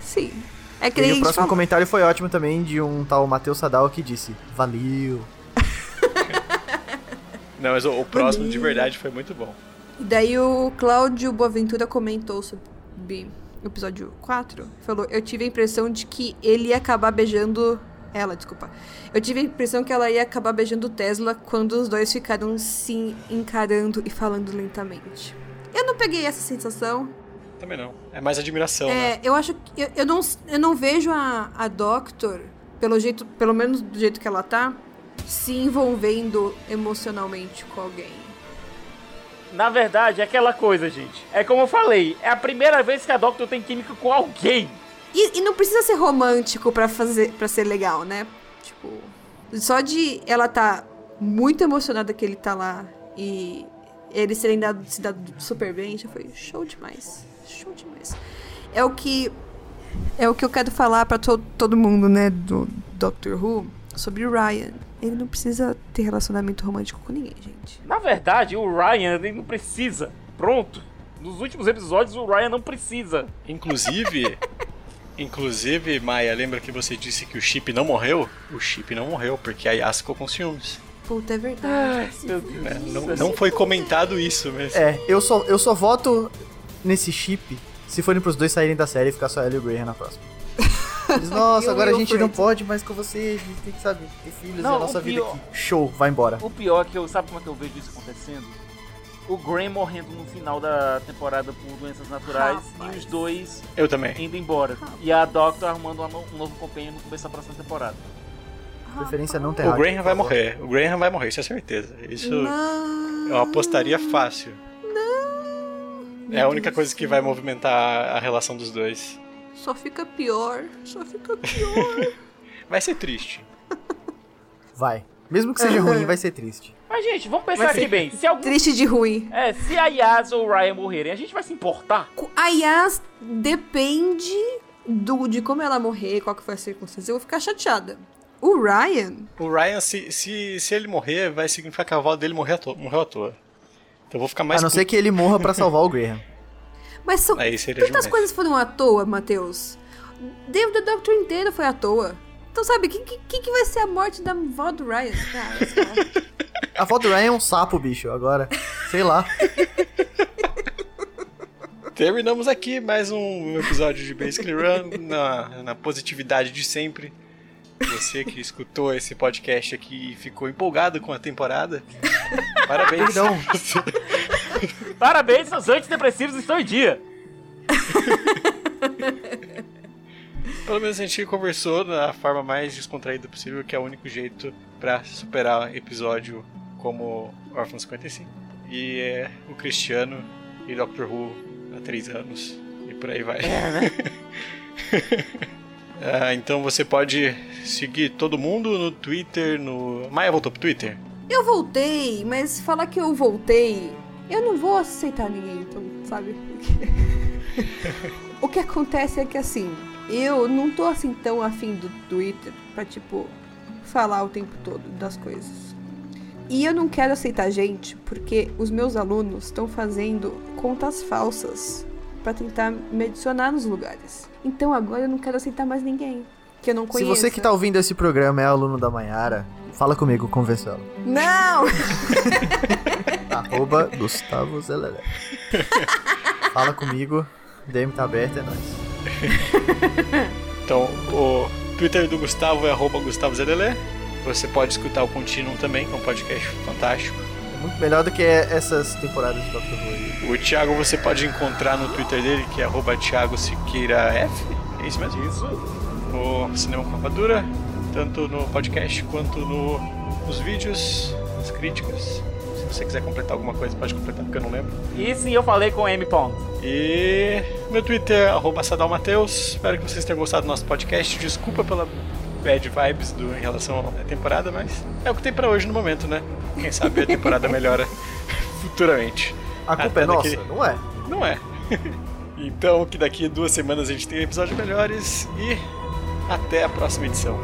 Sim. É que E o próximo falou. comentário foi ótimo também, de um tal Matheus Sadal que disse: Valeu. Não, mas o, o próximo de verdade foi muito bom. E daí o Cláudio Boaventura comentou sobre o episódio 4. Falou, eu tive a impressão de que ele ia acabar beijando. Ela, desculpa. Eu tive a impressão que ela ia acabar beijando o Tesla quando os dois ficaram se encarando e falando lentamente. Eu não peguei essa sensação. Também não. É mais admiração, né? É, eu acho que. Eu, eu não, eu não vejo a, a Doctor, pelo jeito, pelo menos do jeito que ela tá, se envolvendo emocionalmente com alguém. Na verdade, é aquela coisa, gente. É como eu falei, é a primeira vez que a Doctor tem química com alguém. E, e não precisa ser romântico pra fazer para ser legal, né? Tipo, só de ela tá muito emocionada que ele tá lá e eles terem dado, se dado super bem, já foi show demais. Show demais. É o que é o que eu quero falar pra to, todo mundo, né, do Doctor Who sobre Ryan. Ele não precisa ter relacionamento romântico com ninguém, gente. Na verdade, o Ryan ele não precisa. Pronto. Nos últimos episódios, o Ryan não precisa. Inclusive, inclusive, Maia, lembra que você disse que o Chip não morreu? O Chip não morreu, porque a Yas ficou com ciúmes. Puta, é verdade. Ai, meu Deus. né? Não, não foi comentado isso, mas... É, eu só, eu só voto nesse chip se forem pros dois saírem da série e ficar só ela e o Graham na próxima. Eles, Nossa, o agora a gente não Wilfred. pode mais com vocês, a gente tem que, sabe, ter filhos Não, e a nossa o vida pior- aqui. Show, vai embora. O pior é que eu. Sabe como é que eu vejo isso acontecendo? O Graham morrendo no final da temporada por doenças naturais Rapaz. e os dois Eu também. indo embora. E a Doctor arrumando um novo companheiro no começo da próxima temporada. Preferência não O terráquea, Graham vai favor. morrer. O Graham vai morrer, isso é certeza. Isso Não. eu apostaria fácil. É a única coisa que vai movimentar a relação dos dois. Só fica pior, só fica pior. Vai ser triste. Vai. Mesmo que seja ruim, vai ser triste. Mas, gente, vamos pensar ser aqui bem. Se algum... Triste de ruim. É, se a Yas ou o Ryan morrerem, a gente vai se importar? A Yas depende do, de como ela morrer, qual que foi a circunstância. Eu vou ficar chateada. O Ryan, O Ryan, se, se, se ele morrer, vai significar que a avó dele morreu à toa. Morreu à toa. Então eu vou ficar mais a não ser puto. que ele morra pra salvar o Graham. Mas são Aí seria tantas demais. coisas foram à toa, Matheus. David the Doctor inteiro foi à toa. Então, sabe, o que, que, que vai ser a morte da avó do Ryan? Lá. A avó do Ryan é um sapo, bicho, agora. Sei lá. Terminamos aqui mais um episódio de Basically Run na, na positividade de sempre. Você que escutou esse podcast aqui e ficou empolgado com a temporada, parabéns. Perdão. Parabéns, seus antidepressivos estão em dia. Pelo menos a gente conversou da forma mais descontraída possível, que é o único jeito pra superar episódio como Orphan 55. E é o Cristiano e Doctor Who há três anos. E por aí vai. Ah, então você pode seguir todo mundo no Twitter, no. Maia voltou pro Twitter? Eu voltei, mas falar que eu voltei, eu não vou aceitar ninguém, então, sabe? o que acontece é que assim, eu não tô assim tão afim do Twitter pra, tipo, falar o tempo todo das coisas. E eu não quero aceitar gente porque os meus alunos estão fazendo contas falsas pra tentar me adicionar nos lugares. Então agora eu não quero aceitar mais ninguém que eu não Se conheço. você que tá ouvindo esse programa é aluno da Mayara, fala comigo, convença ela. Não! Arroba Gustavo Zelelé. Fala comigo, DM tá aberto, é nóis. Então, o Twitter do Gustavo é arroba Gustavo Zelelé. Você pode escutar o Continuum também, que é um podcast fantástico. É muito melhor do que essas temporadas de Doctor Who. aí. O Thiago você pode encontrar no Twitter dele, que é arroba Thiago Siqueira F. É isso mesmo? Isso. No Cinema com Rapadura, tanto no podcast quanto no, nos vídeos, nas críticas. Se você quiser completar alguma coisa, pode completar, porque eu não lembro. E sim, eu falei com o M. Pond. E meu Twitter é arroba Sadal Mateus. Espero que vocês tenham gostado do nosso podcast. Desculpa pela bad vibes do, em relação à temporada, mas é o que tem pra hoje no momento, né? Quem sabe a temporada melhora futuramente. A culpa é Até nossa? daqui- Não é. Não é. então, que daqui a duas semanas a gente tem episódios melhores e até a próxima edição.